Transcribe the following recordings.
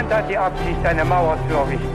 Niemand hat die Absicht, eine Mauer zu errichten.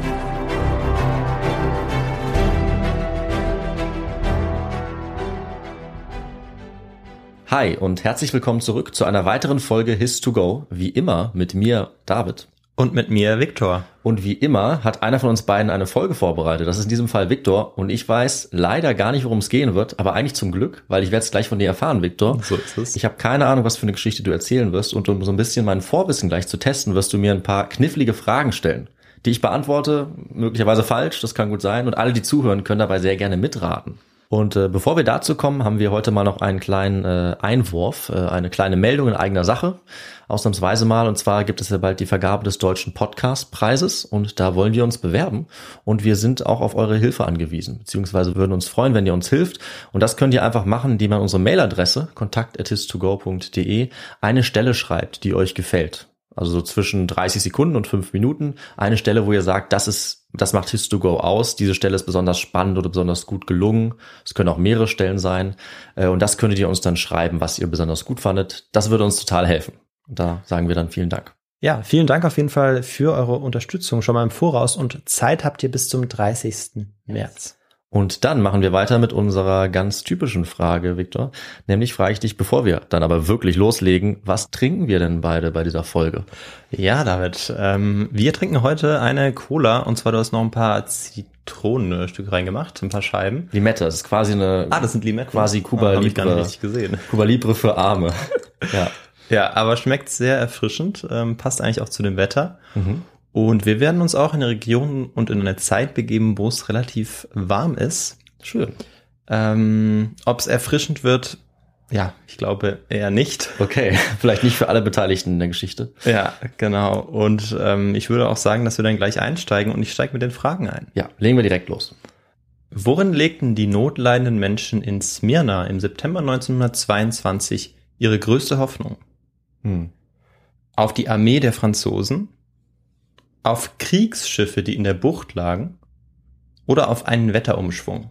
Hi und herzlich willkommen zurück zu einer weiteren Folge His2Go. Wie immer mit mir, David. Und mit mir Viktor. Und wie immer hat einer von uns beiden eine Folge vorbereitet. Das ist in diesem Fall Viktor. Und ich weiß leider gar nicht, worum es gehen wird, aber eigentlich zum Glück, weil ich werde es gleich von dir erfahren, Viktor. So ist es. Ich habe keine Ahnung, was für eine Geschichte du erzählen wirst. Und um so ein bisschen mein Vorwissen gleich zu testen, wirst du mir ein paar knifflige Fragen stellen, die ich beantworte, möglicherweise falsch, das kann gut sein. Und alle, die zuhören, können dabei sehr gerne mitraten. Und äh, bevor wir dazu kommen, haben wir heute mal noch einen kleinen äh, Einwurf, äh, eine kleine Meldung in eigener Sache, ausnahmsweise mal. Und zwar gibt es ja bald die Vergabe des Deutschen Podcast-Preises und da wollen wir uns bewerben. Und wir sind auch auf eure Hilfe angewiesen, beziehungsweise würden uns freuen, wenn ihr uns hilft. Und das könnt ihr einfach machen, indem ihr an unsere Mailadresse kontakt.his2go.de eine Stelle schreibt, die euch gefällt. Also so zwischen 30 Sekunden und 5 Minuten. Eine Stelle, wo ihr sagt, das ist, das macht His2Go aus. Diese Stelle ist besonders spannend oder besonders gut gelungen. Es können auch mehrere Stellen sein. Äh, Und das könntet ihr uns dann schreiben, was ihr besonders gut fandet. Das würde uns total helfen. Und da sagen wir dann vielen Dank. Ja, vielen Dank auf jeden Fall für eure Unterstützung schon mal im Voraus und Zeit habt ihr bis zum 30. März. Und dann machen wir weiter mit unserer ganz typischen Frage, Viktor. Nämlich frage ich dich, bevor wir dann aber wirklich loslegen, was trinken wir denn beide bei dieser Folge? Ja, David, ähm, wir trinken heute eine Cola und zwar du hast noch ein paar Zitronenstücke reingemacht, ein paar Scheiben. Limette, das ist quasi eine Ah, das sind Limetten. quasi Cuba Ah, hab ich gar Libre. nicht richtig gesehen. Cuba Libre für Arme. ja. Ja, aber schmeckt sehr erfrischend, ähm, passt eigentlich auch zu dem Wetter. Und wir werden uns auch in eine Region und in eine Zeit begeben, wo es relativ warm ist. Schön. Ähm, Ob es erfrischend wird, ja, ich glaube eher nicht. Okay, vielleicht nicht für alle Beteiligten in der Geschichte. Ja, genau. Und ähm, ich würde auch sagen, dass wir dann gleich einsteigen und ich steige mit den Fragen ein. Ja, legen wir direkt los. Worin legten die notleidenden Menschen in Smyrna im September 1922 ihre größte Hoffnung? Hm. Auf die Armee der Franzosen? Auf Kriegsschiffe, die in der Bucht lagen? Oder auf einen Wetterumschwung?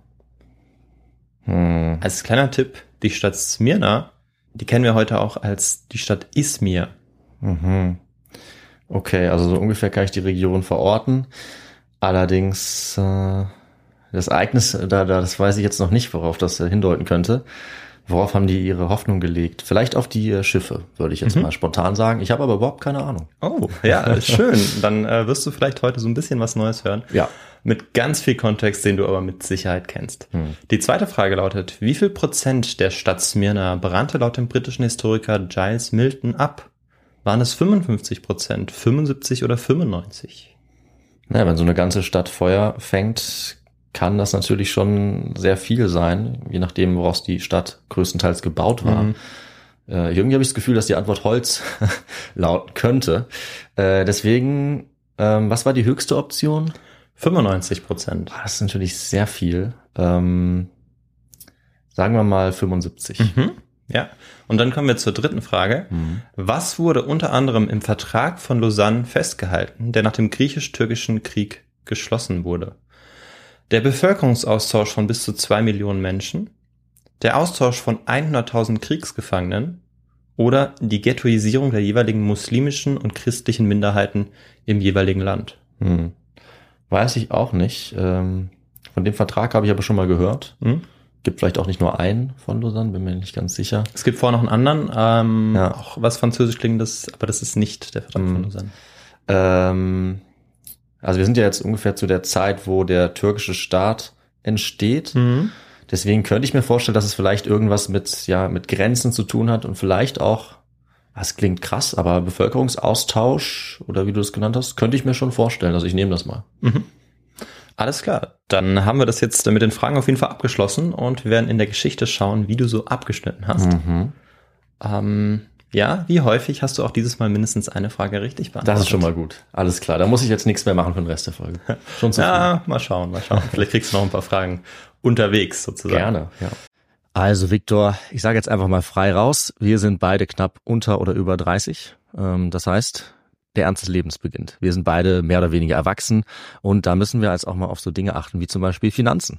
Hm. Als kleiner Tipp, die Stadt Smyrna, die kennen wir heute auch als die Stadt Izmir. Mhm. Okay, also so ungefähr kann ich die Region verorten. Allerdings äh, das Ereignis, da, da, das weiß ich jetzt noch nicht, worauf das hindeuten könnte. Worauf haben die ihre Hoffnung gelegt? Vielleicht auf die äh, Schiffe, würde ich jetzt mal spontan sagen. Ich habe aber überhaupt keine Ahnung. Oh, ja, schön. Dann äh, wirst du vielleicht heute so ein bisschen was Neues hören. Ja. Mit ganz viel Kontext, den du aber mit Sicherheit kennst. Die zweite Frage lautet, wie viel Prozent der Stadt Smyrna brannte laut dem britischen Historiker Giles Milton ab? Waren es 55 Prozent, 75 oder 95? Naja, wenn so eine ganze Stadt Feuer fängt, kann das natürlich schon sehr viel sein, je nachdem, woraus die Stadt größtenteils gebaut war. Mhm. Äh, irgendwie habe ich das Gefühl, dass die Antwort Holz lauten könnte. Äh, deswegen, ähm, was war die höchste Option? 95 Prozent. Ah, Das ist natürlich sehr viel. Ähm, sagen wir mal 75. Mhm. Ja. Und dann kommen wir zur dritten Frage. Was wurde unter anderem im Vertrag von Lausanne festgehalten, der nach dem griechisch-türkischen Krieg geschlossen wurde? Der Bevölkerungsaustausch von bis zu zwei Millionen Menschen, der Austausch von 100.000 Kriegsgefangenen oder die Ghettoisierung der jeweiligen muslimischen und christlichen Minderheiten im jeweiligen Land. Hm. Weiß ich auch nicht. Ähm, von dem Vertrag habe ich aber schon mal gehört. Hm? Gibt vielleicht auch nicht nur einen von Lausanne, bin mir nicht ganz sicher. Es gibt vorher noch einen anderen, ähm, Ja. auch was französisch klingendes, aber das ist nicht der Vertrag Hm. von Lausanne. Ähm, also wir sind ja jetzt ungefähr zu der Zeit, wo der türkische Staat entsteht. Mhm. Deswegen könnte ich mir vorstellen, dass es vielleicht irgendwas mit, ja, mit Grenzen zu tun hat und vielleicht auch, das klingt krass, aber Bevölkerungsaustausch oder wie du es genannt hast, könnte ich mir schon vorstellen. Also ich nehme das mal. Alles klar. Dann haben wir das jetzt mit den Fragen auf jeden Fall abgeschlossen und wir werden in der Geschichte schauen, wie du so abgeschnitten hast. Mhm. Ähm, Ja, wie häufig hast du auch dieses Mal mindestens eine Frage richtig beantwortet? Das ist schon mal gut. Alles klar. Da muss ich jetzt nichts mehr machen für den Rest der Folge. Schon zu Ja, mal schauen, mal schauen. Vielleicht kriegst du noch ein paar Fragen unterwegs sozusagen. Gerne, ja. Also Viktor, ich sage jetzt einfach mal frei raus. Wir sind beide knapp unter oder über 30. Ähm, Das heißt, der Ernst des Lebens beginnt. Wir sind beide mehr oder weniger erwachsen und da müssen wir als auch mal auf so Dinge achten wie zum Beispiel Finanzen.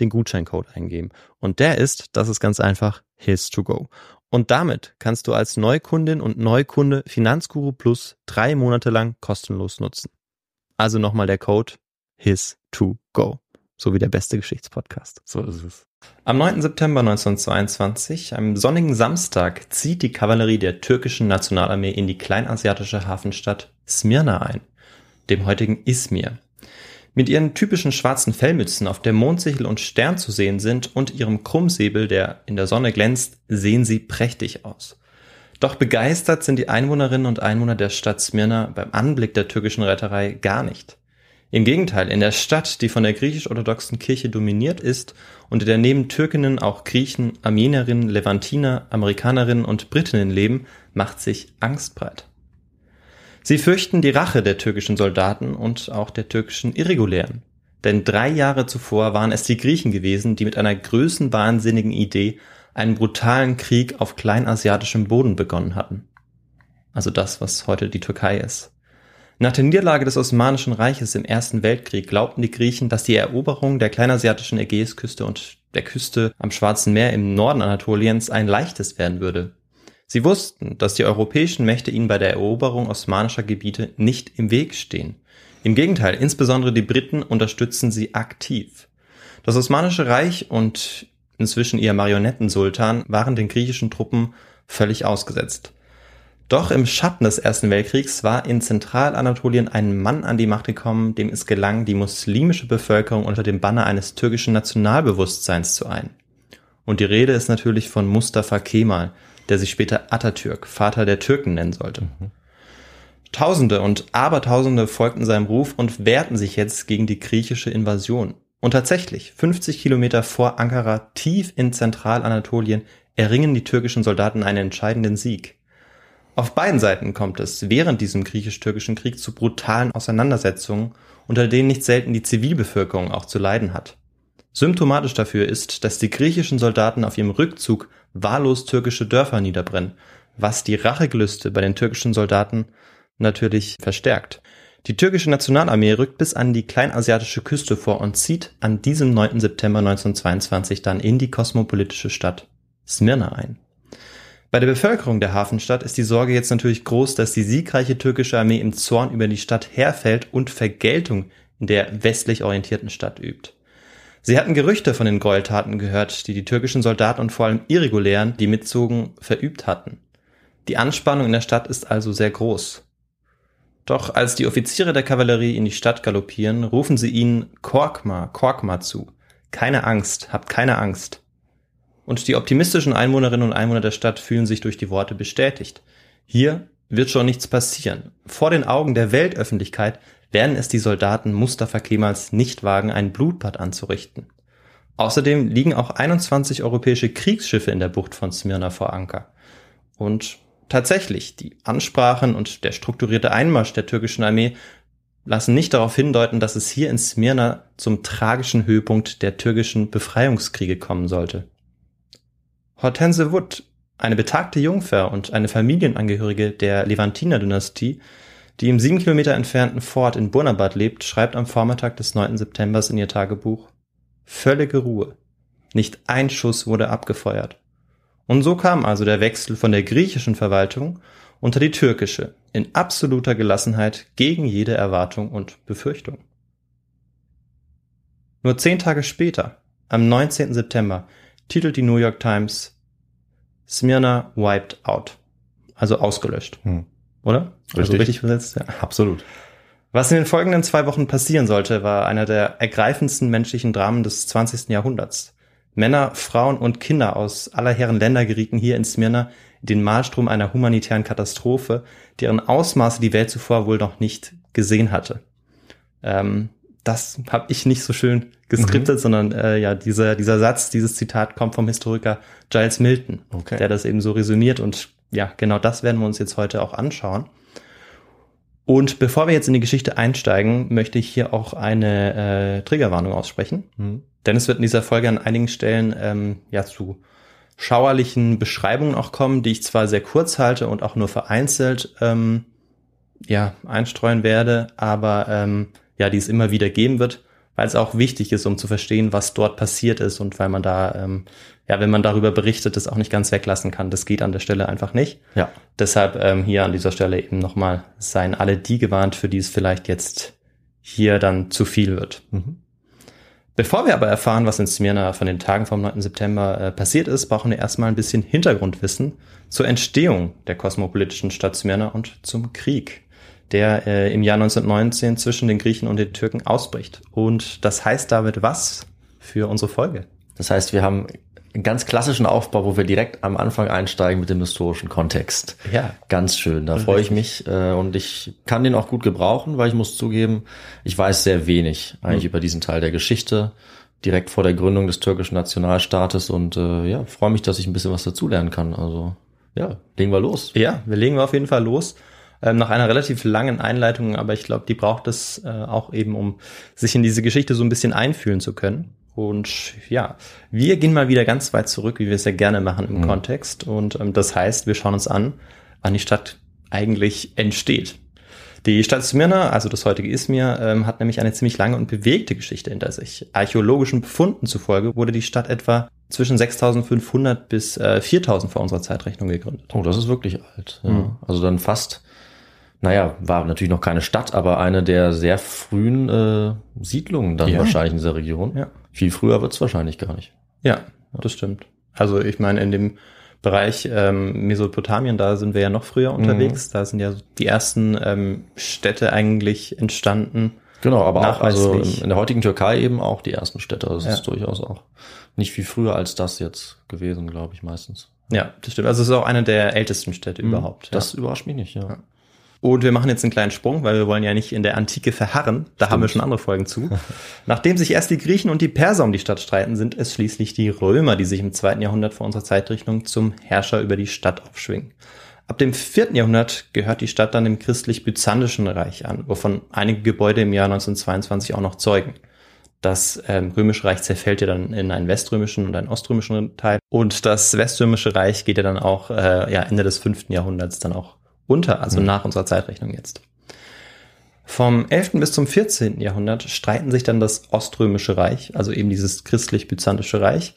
den Gutscheincode eingeben. Und der ist, das ist ganz einfach, His to Go. Und damit kannst du als Neukundin und Neukunde Finanzguru Plus drei Monate lang kostenlos nutzen. Also nochmal der Code His to Go. So wie der beste Geschichtspodcast. So ist es. Am 9. September 1922, einem sonnigen Samstag, zieht die Kavallerie der türkischen Nationalarmee in die kleinasiatische Hafenstadt Smyrna ein, dem heutigen Izmir. Mit ihren typischen schwarzen Fellmützen, auf der Mondsichel und Stern zu sehen sind, und ihrem Krummsäbel, der in der Sonne glänzt, sehen sie prächtig aus. Doch begeistert sind die Einwohnerinnen und Einwohner der Stadt Smyrna beim Anblick der türkischen Reiterei gar nicht. Im Gegenteil, in der Stadt, die von der griechisch-orthodoxen Kirche dominiert ist und in der neben Türkinnen auch Griechen, Armenierinnen, Levantiner, Amerikanerinnen und Britinnen leben, macht sich Angst breit. Sie fürchten die Rache der türkischen Soldaten und auch der türkischen Irregulären. Denn drei Jahre zuvor waren es die Griechen gewesen, die mit einer größenwahnsinnigen Idee einen brutalen Krieg auf kleinasiatischem Boden begonnen hatten. Also das, was heute die Türkei ist. Nach der Niederlage des Osmanischen Reiches im Ersten Weltkrieg glaubten die Griechen, dass die Eroberung der kleinasiatischen Ägäisküste und der Küste am Schwarzen Meer im Norden Anatoliens ein leichtes werden würde. Sie wussten, dass die europäischen Mächte ihnen bei der Eroberung osmanischer Gebiete nicht im Weg stehen. Im Gegenteil, insbesondere die Briten unterstützen sie aktiv. Das Osmanische Reich und inzwischen ihr Marionettensultan waren den griechischen Truppen völlig ausgesetzt. Doch im Schatten des Ersten Weltkriegs war in Zentralanatolien ein Mann an die Macht gekommen, dem es gelang, die muslimische Bevölkerung unter dem Banner eines türkischen Nationalbewusstseins zu ein. Und die Rede ist natürlich von Mustafa Kemal, der sich später Atatürk, Vater der Türken nennen sollte. Tausende und Abertausende folgten seinem Ruf und wehrten sich jetzt gegen die griechische Invasion. Und tatsächlich, 50 Kilometer vor Ankara, tief in Zentralanatolien, erringen die türkischen Soldaten einen entscheidenden Sieg. Auf beiden Seiten kommt es während diesem griechisch-türkischen Krieg zu brutalen Auseinandersetzungen, unter denen nicht selten die Zivilbevölkerung auch zu leiden hat. Symptomatisch dafür ist, dass die griechischen Soldaten auf ihrem Rückzug wahllos türkische Dörfer niederbrennen, was die Rachegelüste bei den türkischen Soldaten natürlich verstärkt. Die türkische Nationalarmee rückt bis an die kleinasiatische Küste vor und zieht an diesem 9. September 1922 dann in die kosmopolitische Stadt Smyrna ein. Bei der Bevölkerung der Hafenstadt ist die Sorge jetzt natürlich groß, dass die siegreiche türkische Armee im Zorn über die Stadt herfällt und Vergeltung in der westlich orientierten Stadt übt. Sie hatten Gerüchte von den Gräueltaten gehört, die die türkischen Soldaten und vor allem Irregulären, die mitzogen, verübt hatten. Die Anspannung in der Stadt ist also sehr groß. Doch als die Offiziere der Kavallerie in die Stadt galoppieren, rufen sie ihnen Korkma, Korkma zu. Keine Angst, habt keine Angst. Und die optimistischen Einwohnerinnen und Einwohner der Stadt fühlen sich durch die Worte bestätigt. Hier wird schon nichts passieren. Vor den Augen der Weltöffentlichkeit werden es die Soldaten Mustafa Kemals nicht wagen, ein Blutbad anzurichten. Außerdem liegen auch 21 europäische Kriegsschiffe in der Bucht von Smyrna vor Anker. Und tatsächlich, die Ansprachen und der strukturierte Einmarsch der türkischen Armee lassen nicht darauf hindeuten, dass es hier in Smyrna zum tragischen Höhepunkt der türkischen Befreiungskriege kommen sollte. Hortense Wood, eine betagte Jungfer und eine Familienangehörige der Levantiner-Dynastie, die im sieben Kilometer entfernten Fort in Burnabad lebt, schreibt am Vormittag des 9. September in ihr Tagebuch Völlige Ruhe. Nicht ein Schuss wurde abgefeuert. Und so kam also der Wechsel von der griechischen Verwaltung unter die türkische in absoluter Gelassenheit gegen jede Erwartung und Befürchtung. Nur zehn Tage später, am 19. September, titelt die New York Times Smyrna wiped out, also ausgelöscht. Hm. Oder? Richtig. Also richtig versetzt? Ja. Absolut. Was in den folgenden zwei Wochen passieren sollte, war einer der ergreifendsten menschlichen Dramen des 20. Jahrhunderts. Männer, Frauen und Kinder aus aller Herren Länder gerieten hier in Smyrna in den Malstrom einer humanitären Katastrophe, deren Ausmaße die Welt zuvor wohl noch nicht gesehen hatte. Ähm, das habe ich nicht so schön geskriptet, mhm. sondern äh, ja, dieser, dieser Satz, dieses Zitat kommt vom Historiker Giles Milton, okay. der das eben so resümiert und ja, genau das werden wir uns jetzt heute auch anschauen. Und bevor wir jetzt in die Geschichte einsteigen, möchte ich hier auch eine äh, Triggerwarnung aussprechen. Mhm. Denn es wird in dieser Folge an einigen Stellen ähm, ja zu schauerlichen Beschreibungen auch kommen, die ich zwar sehr kurz halte und auch nur vereinzelt ähm, ja einstreuen werde, aber ähm, ja, die es immer wieder geben wird, weil es auch wichtig ist, um zu verstehen, was dort passiert ist und weil man da ähm, ja, wenn man darüber berichtet, das auch nicht ganz weglassen kann. Das geht an der Stelle einfach nicht. Ja. Deshalb ähm, hier an dieser Stelle eben nochmal seien alle die gewarnt, für die es vielleicht jetzt hier dann zu viel wird. Mhm. Bevor wir aber erfahren, was in Smyrna von den Tagen vom 9. September äh, passiert ist, brauchen wir erstmal ein bisschen Hintergrundwissen zur Entstehung der kosmopolitischen Stadt Smyrna und zum Krieg, der äh, im Jahr 1919 zwischen den Griechen und den Türken ausbricht. Und das heißt damit was für unsere Folge? Das heißt, wir haben einen ganz klassischen Aufbau, wo wir direkt am Anfang einsteigen mit dem historischen Kontext. Ja. Ganz schön. Da freue ich mich äh, und ich kann den auch gut gebrauchen, weil ich muss zugeben, ich weiß sehr wenig eigentlich mhm. über diesen Teil der Geschichte direkt vor der Gründung des türkischen Nationalstaates und äh, ja, freue mich, dass ich ein bisschen was dazulernen kann. Also ja, legen wir los. Ja, wir legen wir auf jeden Fall los. Ähm, nach einer relativ langen Einleitung, aber ich glaube, die braucht es äh, auch eben, um sich in diese Geschichte so ein bisschen einfühlen zu können. Und ja, wir gehen mal wieder ganz weit zurück, wie wir es ja gerne machen im mhm. Kontext. Und ähm, das heißt, wir schauen uns an, wann die Stadt eigentlich entsteht. Die Stadt Smyrna, also das heutige Izmir, ähm, hat nämlich eine ziemlich lange und bewegte Geschichte hinter sich. Archäologischen Befunden zufolge wurde die Stadt etwa zwischen 6500 bis äh, 4000 vor unserer Zeitrechnung gegründet. Oh, das ist wirklich alt. Ja. Mhm. Also dann fast naja, war natürlich noch keine Stadt, aber eine der sehr frühen äh, Siedlungen dann ja. wahrscheinlich in dieser Region. Ja. Viel früher wird's wahrscheinlich gar nicht. Ja, das stimmt. Also ich meine, in dem Bereich ähm, Mesopotamien, da sind wir ja noch früher mhm. unterwegs. Mhm. Da sind ja die ersten ähm, Städte eigentlich entstanden. Genau, aber auch also in der heutigen Türkei eben auch die ersten Städte. Das ja. ist durchaus auch nicht viel früher als das jetzt gewesen, glaube ich, meistens. Ja, das stimmt. Also es ist auch eine der ältesten Städte mhm. überhaupt. Das ja. überrascht mich nicht, ja. ja. Und wir machen jetzt einen kleinen Sprung, weil wir wollen ja nicht in der Antike verharren. Da Stimmt. haben wir schon andere Folgen zu. Nachdem sich erst die Griechen und die Perser um die Stadt streiten, sind es schließlich die Römer, die sich im zweiten Jahrhundert vor unserer Zeitrechnung zum Herrscher über die Stadt aufschwingen. Ab dem vierten Jahrhundert gehört die Stadt dann dem christlich-byzantischen Reich an, wovon einige Gebäude im Jahr 1922 auch noch zeugen. Das ähm, Römische Reich zerfällt ja dann in einen weströmischen und einen oströmischen Teil. Und das Weströmische Reich geht ja dann auch äh, ja, Ende des fünften Jahrhunderts dann auch unter, also mhm. nach unserer Zeitrechnung jetzt. Vom 11. bis zum 14. Jahrhundert streiten sich dann das Oströmische Reich, also eben dieses christlich-byzantische Reich,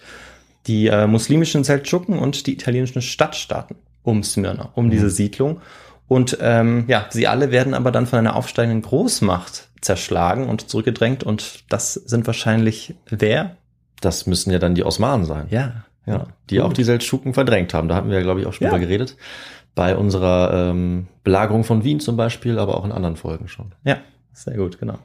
die äh, muslimischen Seldschuken und die italienischen Stadtstaaten um Smyrna, um diese Siedlung. Und ähm, ja, sie alle werden aber dann von einer aufsteigenden Großmacht zerschlagen und zurückgedrängt. Und das sind wahrscheinlich wer? Das müssen ja dann die Osmanen sein. Ja, Ja, die auch die Seldschuken verdrängt haben. Da hatten wir ja, glaube ich, auch schon drüber geredet. Bei unserer ähm, Belagerung von Wien zum Beispiel, aber auch in anderen Folgen schon. Ja, sehr gut, genau.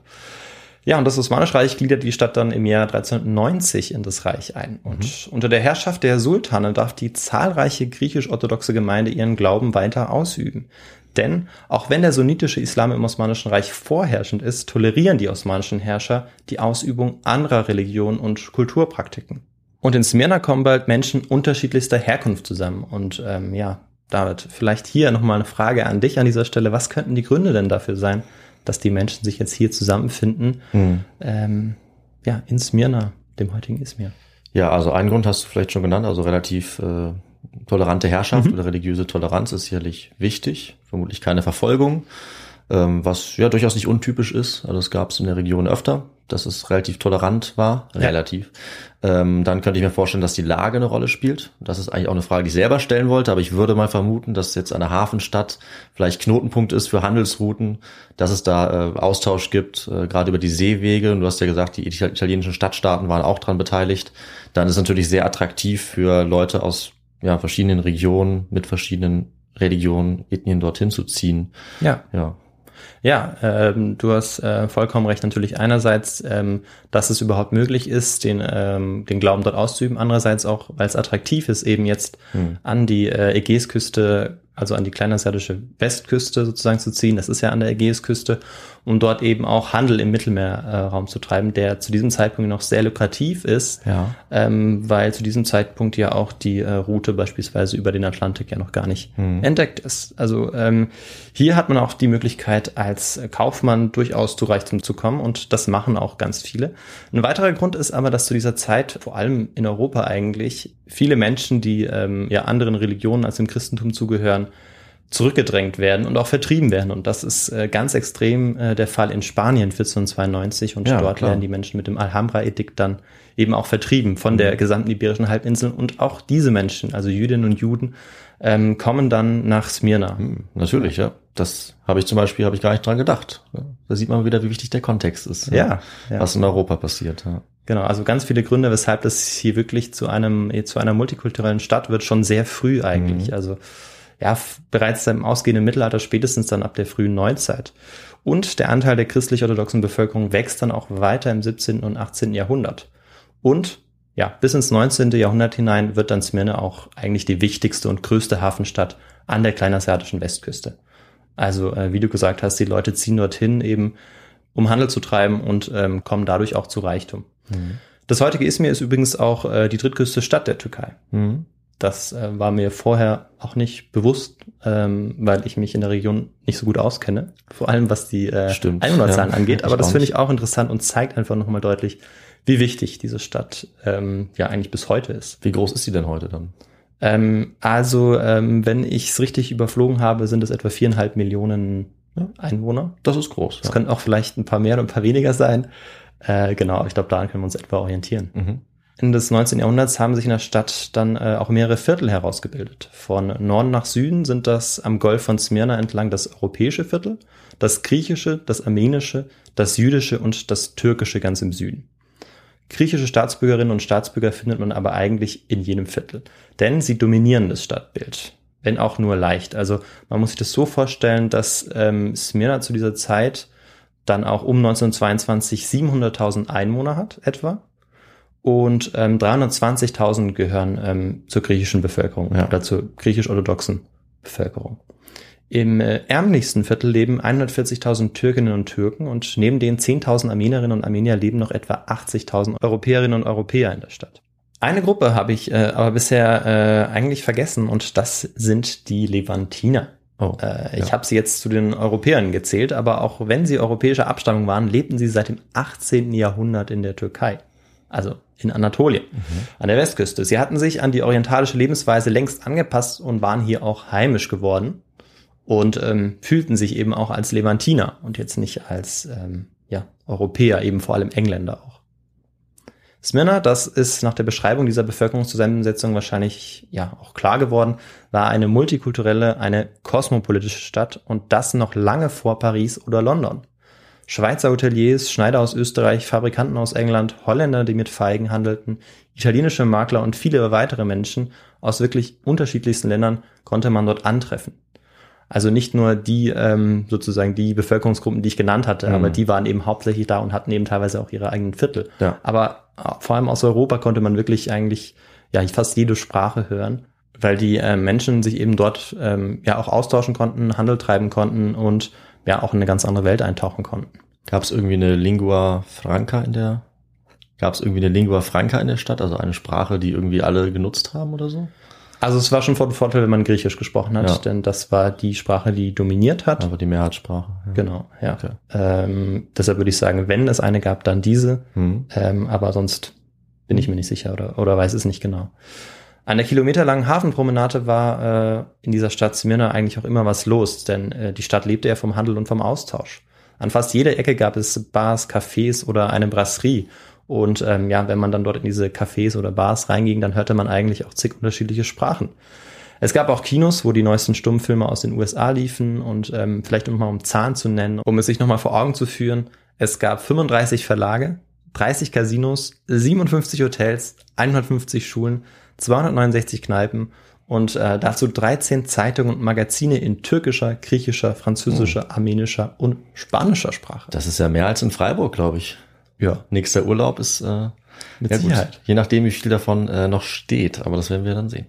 Ja, und das Osmanische Reich gliedert die Stadt dann im Jahr 1390 in das Reich ein. Und unter der Herrschaft der Sultane darf die zahlreiche griechisch-orthodoxe Gemeinde ihren Glauben weiter ausüben. Denn auch wenn der sunnitische Islam im Osmanischen Reich vorherrschend ist, tolerieren die osmanischen Herrscher die Ausübung anderer Religionen und Kulturpraktiken. Und in Smyrna kommen bald Menschen unterschiedlichster Herkunft zusammen. Und ähm, ja, David, vielleicht hier nochmal eine Frage an dich an dieser Stelle. Was könnten die Gründe denn dafür sein, dass die Menschen sich jetzt hier zusammenfinden? Ähm, ja, in Smyrna, dem heutigen Izmir. Ja, also einen Grund hast du vielleicht schon genannt, also relativ äh, tolerante Herrschaft oder religiöse Toleranz ist sicherlich wichtig, vermutlich keine Verfolgung, ähm, was ja durchaus nicht untypisch ist. Also es gab es in der Region öfter, dass es relativ tolerant war, relativ. Ähm, dann könnte ich mir vorstellen, dass die Lage eine Rolle spielt. Das ist eigentlich auch eine Frage, die ich selber stellen wollte, aber ich würde mal vermuten, dass jetzt eine Hafenstadt vielleicht Knotenpunkt ist für Handelsrouten, dass es da äh, Austausch gibt, äh, gerade über die Seewege. Und du hast ja gesagt, die Ital- italienischen Stadtstaaten waren auch dran beteiligt. Dann ist es natürlich sehr attraktiv für Leute aus ja, verschiedenen Regionen mit verschiedenen Religionen, Ethnien dorthin zu ziehen. Ja. Ja, Ja, ähm, du hast äh, vollkommen recht. Natürlich einerseits, ähm, dass es überhaupt möglich ist, den, ähm, den Glauben dort auszuüben. Andererseits auch, weil es attraktiv ist, eben jetzt an die äh, Ägäisküste, also an die kleinasiatische Westküste sozusagen zu ziehen. Das ist ja an der Ägäisküste, um dort eben auch Handel im Mittelmeerraum zu treiben, der zu diesem Zeitpunkt noch sehr lukrativ ist, Ja. ähm, weil zu diesem Zeitpunkt ja auch die äh, Route beispielsweise über den Atlantik ja noch gar nicht entdeckt ist. Also ähm, hier hat man auch die Möglichkeit, als Kaufmann durchaus zu Reichtum zu kommen und das machen auch ganz viele. Ein weiterer Grund ist aber, dass zu dieser Zeit, vor allem in Europa eigentlich, viele Menschen, die ähm, ja anderen Religionen als dem Christentum zugehören, zurückgedrängt werden und auch vertrieben werden. Und das ist äh, ganz extrem äh, der Fall in Spanien 1492 und Ja, dort klar. werden die Menschen mit dem Alhambra-Edikt dann eben auch vertrieben von der gesamten iberischen Halbinsel. Und auch diese Menschen, also Jüdinnen und Juden, ähm, kommen dann nach Smyrna. Natürlich, ja. Das habe ich zum Beispiel habe ich gar nicht dran gedacht. Da sieht man wieder, wie wichtig der Kontext ist. Ja, ja. Was in Europa passiert. Ja. Genau, also ganz viele Gründe, weshalb das hier wirklich zu einem zu einer multikulturellen Stadt wird, schon sehr früh eigentlich. Also ja, bereits im ausgehenden Mittelalter, spätestens dann ab der frühen Neuzeit. Und der Anteil der christlich-orthodoxen Bevölkerung wächst dann auch weiter im 17. und 18. Jahrhundert. Und ja, bis ins 19. Jahrhundert hinein wird dann Smyrna auch eigentlich die wichtigste und größte Hafenstadt an der kleinasiatischen Westküste. Also, äh, wie du gesagt hast, die Leute ziehen dorthin eben, um Handel zu treiben und ähm, kommen dadurch auch zu Reichtum. Das heutige Izmir ist übrigens auch äh, die drittgrößte Stadt der Türkei. Mhm. Das äh, war mir vorher auch nicht bewusst, ähm, weil ich mich in der Region nicht so gut auskenne. Vor allem was die äh, Stimmt, Einwohnerzahlen ja. angeht. Aber das finde ich auch interessant und zeigt einfach nochmal deutlich, wie wichtig diese Stadt ähm, ja eigentlich bis heute ist. Wie groß ist sie denn heute dann? Ähm, also, ähm, wenn ich es richtig überflogen habe, sind es etwa viereinhalb Millionen Einwohner. Das ist groß. Es können auch vielleicht ein paar mehr und ein paar weniger sein. Äh, genau, ich glaube, daran können wir uns etwa orientieren. Mhm. Ende des 19. Jahrhunderts haben sich in der Stadt dann äh, auch mehrere Viertel herausgebildet. Von Norden nach Süden sind das am Golf von Smyrna entlang das europäische Viertel, das griechische, das armenische, das jüdische und das türkische ganz im Süden. Griechische Staatsbürgerinnen und Staatsbürger findet man aber eigentlich in jedem Viertel, denn sie dominieren das Stadtbild, wenn auch nur leicht. Also man muss sich das so vorstellen, dass ähm, Smyrna zu dieser Zeit dann auch um 1922 700.000 Einwohner hat etwa und ähm, 320.000 gehören ähm, zur griechischen Bevölkerung Ja. oder zur griechisch-orthodoxen Bevölkerung. Im äh, ärmlichsten Viertel leben 140.000 Türkinnen und Türken und neben den 10.000 Armenierinnen und Armenier leben noch etwa 80.000 Europäerinnen und Europäer in der Stadt. Eine Gruppe habe ich äh, aber bisher äh, eigentlich vergessen und das sind die Levantiner. Oh, Äh, ich ja. habe sie jetzt zu den Europäern gezählt, aber auch wenn sie europäischer Abstammung waren, lebten sie seit dem 18. Jahrhundert in der Türkei. Also in Anatolien, an der Westküste. Sie hatten sich an die orientalische Lebensweise längst angepasst und waren hier auch heimisch geworden. und ähm, fühlten sich eben auch als Levantiner und jetzt nicht als ähm, ja, Europäer, eben vor allem Engländer auch. Smyrna, das ist nach der Beschreibung dieser Bevölkerungszusammensetzung wahrscheinlich ja auch klar geworden, war eine multikulturelle, eine kosmopolitische Stadt und das noch lange vor Paris oder London. Schweizer Hoteliers, Schneider aus Österreich, Fabrikanten aus England, Holländer, die mit Feigen handelten, italienische Makler und viele weitere Menschen aus wirklich unterschiedlichsten Ländern konnte man dort antreffen. Also nicht nur die ähm, sozusagen die Bevölkerungsgruppen, die ich genannt hatte, Mhm. aber die waren eben hauptsächlich da und hatten eben teilweise auch ihre eigenen Viertel. Ja. Aber äh, vor allem aus Europa konnte man wirklich eigentlich ja fast jede Sprache hören, weil die äh, Menschen sich eben dort ähm, ja auch austauschen konnten, Handel treiben konnten und ja auch in eine ganz andere Welt eintauchen konnten. Gab es irgendwie eine Lingua Franca in der, gab es irgendwie eine Lingua Franca in der Stadt, also eine Sprache, die irgendwie alle genutzt haben oder so? Also es war schon von Vorteil, wenn man Griechisch gesprochen hat, Ja. denn das war die Sprache, die dominiert hat. Aber die Mehrheitssprache. Ja. Genau, ja. Okay. Ähm, deshalb würde ich sagen, wenn es eine gab, dann diese. Hm. Ähm, aber sonst bin ich mir nicht sicher oder, oder weiß es nicht genau. An der kilometerlangen Hafenpromenade war äh, in dieser Stadt Smyrna eigentlich auch immer was los, denn äh, die Stadt lebte ja vom Handel und vom Austausch. An fast jeder Ecke gab es Bars, Cafés oder eine Brasserie. Und ähm, ja, wenn man dann dort in diese Cafés oder Bars reinging, dann hörte man eigentlich auch zig unterschiedliche Sprachen. Es gab auch Kinos, wo die neuesten Stummfilme aus den USA liefen und ähm, vielleicht um mal um Zahlen zu nennen, um es sich nochmal vor Augen zu führen. Es gab 35 Verlage, 30 Casinos, 57 Hotels, 150 Schulen, 269 Kneipen und äh, dazu 13 Zeitungen und Magazine in türkischer, griechischer, französischer, armenischer und spanischer Sprache. Das ist ja mehr als in Freiburg, glaube ich. Ja, Nächster Urlaub ist äh, mit ja, gut. Sicherheit. Je nachdem, wie viel davon äh, noch steht, aber das werden wir dann sehen.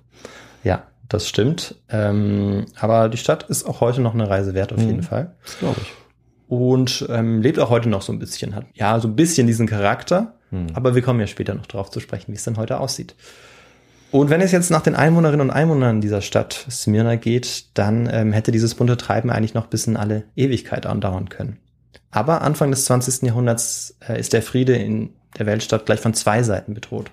Ja, das stimmt. Ähm, aber die Stadt ist auch heute noch eine Reise wert, auf Mhm. jeden Fall. Das glaube ich. und ähm, lebt auch heute noch so ein bisschen, hat ja so ein bisschen diesen Charakter, Hm. aber wir kommen ja später noch drauf zu sprechen, wie es denn heute aussieht. Und wenn es jetzt nach den Einwohnerinnen und Einwohnern dieser Stadt Smyrna geht, dann ähm, hätte dieses bunte Treiben eigentlich noch bis in alle Ewigkeit andauern können. Aber Anfang des 20. Jahrhunderts äh, ist der Friede in der Weltstadt gleich von zwei Seiten bedroht.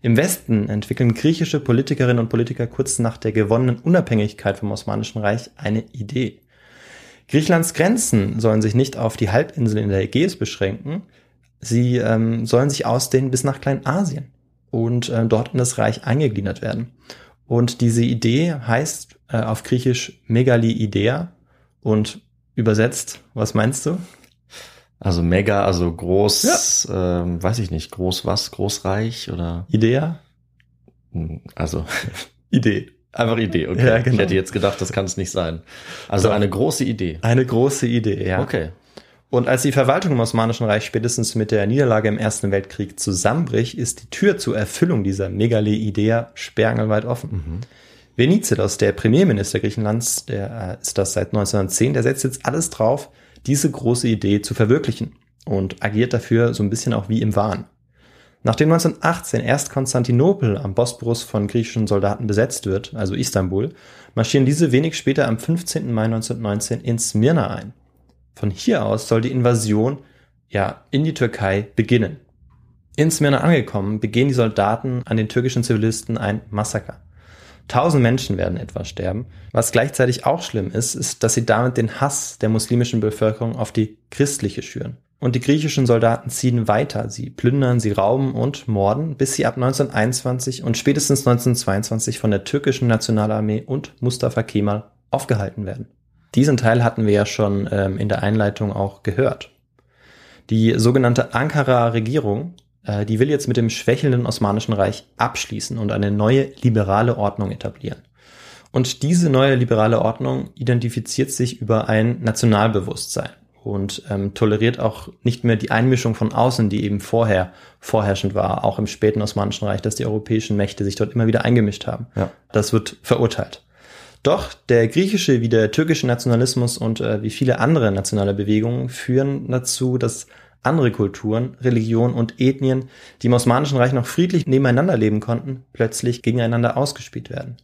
Im Westen entwickeln griechische Politikerinnen und Politiker kurz nach der gewonnenen Unabhängigkeit vom Osmanischen Reich eine Idee. Griechenlands Grenzen sollen sich nicht auf die Halbinsel in der Ägäis beschränken, sie ähm, sollen sich ausdehnen bis nach Kleinasien und äh, dort in das Reich eingegliedert werden. Und diese Idee heißt äh, auf Griechisch Megali-Idea und übersetzt, was meinst du? Also mega, also groß, ähm, weiß ich nicht, groß was, großreich oder Idea? hm, also Idee. einfach Idee, okay. Ja, genau. Ich hätte jetzt gedacht, das kann es nicht sein. Also Doch. eine große Idee. Eine große Idee, ja. Okay. Und als die Verwaltung im Osmanischen Reich spätestens mit der Niederlage im Ersten Weltkrieg zusammenbricht, ist die Tür zur Erfüllung dieser Megale-Idee sperrangelweit offen. Venizelos, der Premierminister Griechenlands, der äh, ist das seit 1910, der setzt jetzt alles drauf, diese große Idee zu verwirklichen und agiert dafür so ein bisschen auch wie im Wahn. Nachdem 1918 erst Konstantinopel am Bosporus von griechischen Soldaten besetzt wird, also Istanbul, marschieren diese wenig später am 15. Mai 1919 in Smyrna ein. Von hier aus soll die Invasion ja in die Türkei beginnen. In Smyrna angekommen, begehen die Soldaten an den türkischen Zivilisten ein Massaker. Tausend Menschen werden etwa sterben. Was gleichzeitig auch schlimm ist, ist, dass sie damit den Hass der muslimischen Bevölkerung auf die christliche schüren. Und die griechischen Soldaten ziehen weiter. Sie plündern, sie rauben und morden, bis sie ab 1921 und spätestens 1922 von der türkischen Nationalarmee und Mustafa Kemal aufgehalten werden. Diesen Teil hatten wir ja schon ähm, in der Einleitung auch gehört. Die sogenannte Ankara-Regierung, äh, die will jetzt mit dem schwächelnden Osmanischen Reich abschließen und eine neue liberale Ordnung etablieren. Und diese neue liberale Ordnung identifiziert sich über ein Nationalbewusstsein und ähm, toleriert auch nicht mehr die Einmischung von außen, die eben vorher vorherrschend war, auch im späten Osmanischen Reich, dass die europäischen Mächte sich dort immer wieder eingemischt haben. Ja. Das wird verurteilt. Doch der griechische wie der türkische Nationalismus und äh, wie viele andere nationale Bewegungen führen dazu, dass andere Kulturen, Religionen und Ethnien, die im Osmanischen Reich noch friedlich nebeneinander leben konnten, plötzlich gegeneinander ausgespielt werden.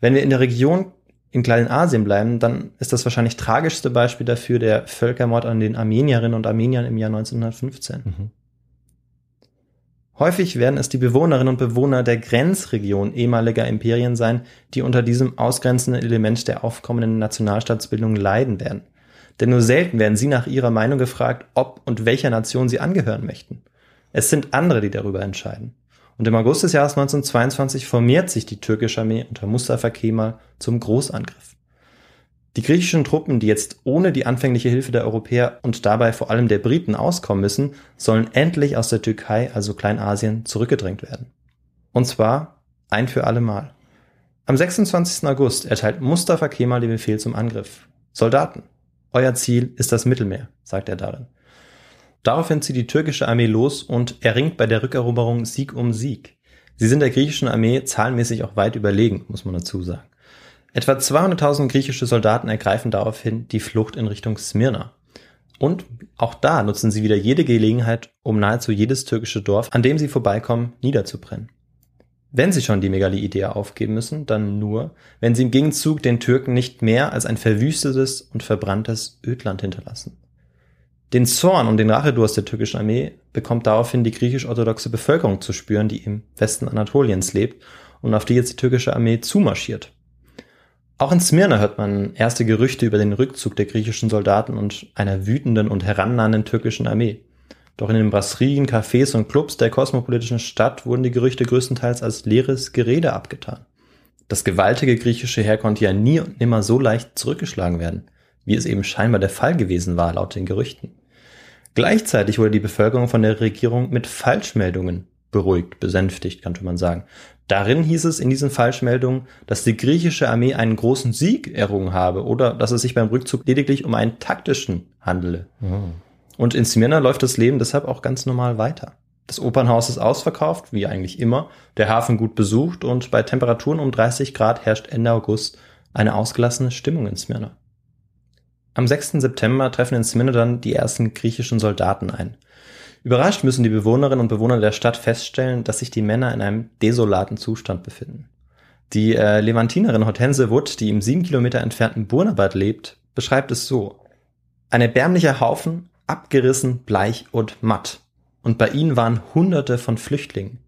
Wenn wir in der Region in Kleinasien bleiben, dann ist das wahrscheinlich tragischste Beispiel dafür der Völkermord an den Armenierinnen und Armeniern im Jahr 1915. Mhm. Häufig werden es die Bewohnerinnen und Bewohner der Grenzregion ehemaliger Imperien sein, die unter diesem ausgrenzenden Element der aufkommenden Nationalstaatsbildung leiden werden. Denn nur selten werden sie nach ihrer Meinung gefragt, ob und welcher Nation sie angehören möchten. Es sind andere, die darüber entscheiden. Und im August des Jahres 1922 formiert sich die türkische Armee unter Mustafa Kemal zum Großangriff. Die griechischen Truppen, die jetzt ohne die anfängliche Hilfe der Europäer und dabei vor allem der Briten auskommen müssen, sollen endlich aus der Türkei, also Kleinasien, zurückgedrängt werden. Und zwar ein für alle Mal. Am 26. August erteilt Mustafa Kemal den Befehl zum Angriff. Soldaten, euer Ziel ist das Mittelmeer, sagt er darin. Daraufhin zieht die türkische Armee los und erringt bei der Rückeroberung Sieg um Sieg. Sie sind der griechischen Armee zahlenmäßig auch weit überlegen, muss man dazu sagen. Etwa 200.000 griechische Soldaten ergreifen daraufhin die Flucht in Richtung Smyrna. Und auch da nutzen sie wieder jede Gelegenheit, um nahezu jedes türkische Dorf, an dem sie vorbeikommen, niederzubrennen. Wenn sie schon die Megali-Idee aufgeben müssen, dann nur, wenn sie im Gegenzug den Türken nicht mehr als ein verwüstetes und verbranntes Ödland hinterlassen. Den Zorn und den Rachedurst der türkischen Armee bekommt daraufhin die griechisch-orthodoxe Bevölkerung zu spüren, die im Westen Anatoliens lebt und auf die jetzt die türkische Armee zumarschiert. Auch in Smyrna hört man erste Gerüchte über den Rückzug der griechischen Soldaten und einer wütenden und herannahenden türkischen Armee. Doch in den Brasserien, Cafés und Clubs der kosmopolitischen Stadt wurden die Gerüchte größtenteils als leeres Gerede abgetan. Das gewaltige griechische Heer konnte ja nie und nimmer so leicht zurückgeschlagen werden, wie es eben scheinbar der Fall gewesen war, laut den Gerüchten. Gleichzeitig wurde die Bevölkerung von der Regierung mit Falschmeldungen beruhigt, besänftigt, könnte man sagen. Darin hieß es in diesen Falschmeldungen, dass die griechische Armee einen großen Sieg errungen habe oder dass es sich beim Rückzug lediglich um einen taktischen handele. Mhm. Und in Smyrna läuft das Leben deshalb auch ganz normal weiter. Das Opernhaus ist ausverkauft, wie eigentlich immer, der Hafen gut besucht und bei Temperaturen um 30 Grad herrscht Ende August eine ausgelassene Stimmung in Smyrna. Am 6. September treffen in Smyrna dann die ersten griechischen Soldaten ein. Überrascht müssen die Bewohnerinnen und Bewohner der Stadt feststellen, dass sich die Männer in einem desolaten Zustand befinden. Die äh, Levantinerin Hortense Wood, die im sieben Kilometer entfernten Burnabad lebt, beschreibt es so. Ein erbärmlicher Haufen, abgerissen, bleich und matt. Und bei ihnen waren Hunderte von Flüchtlingen.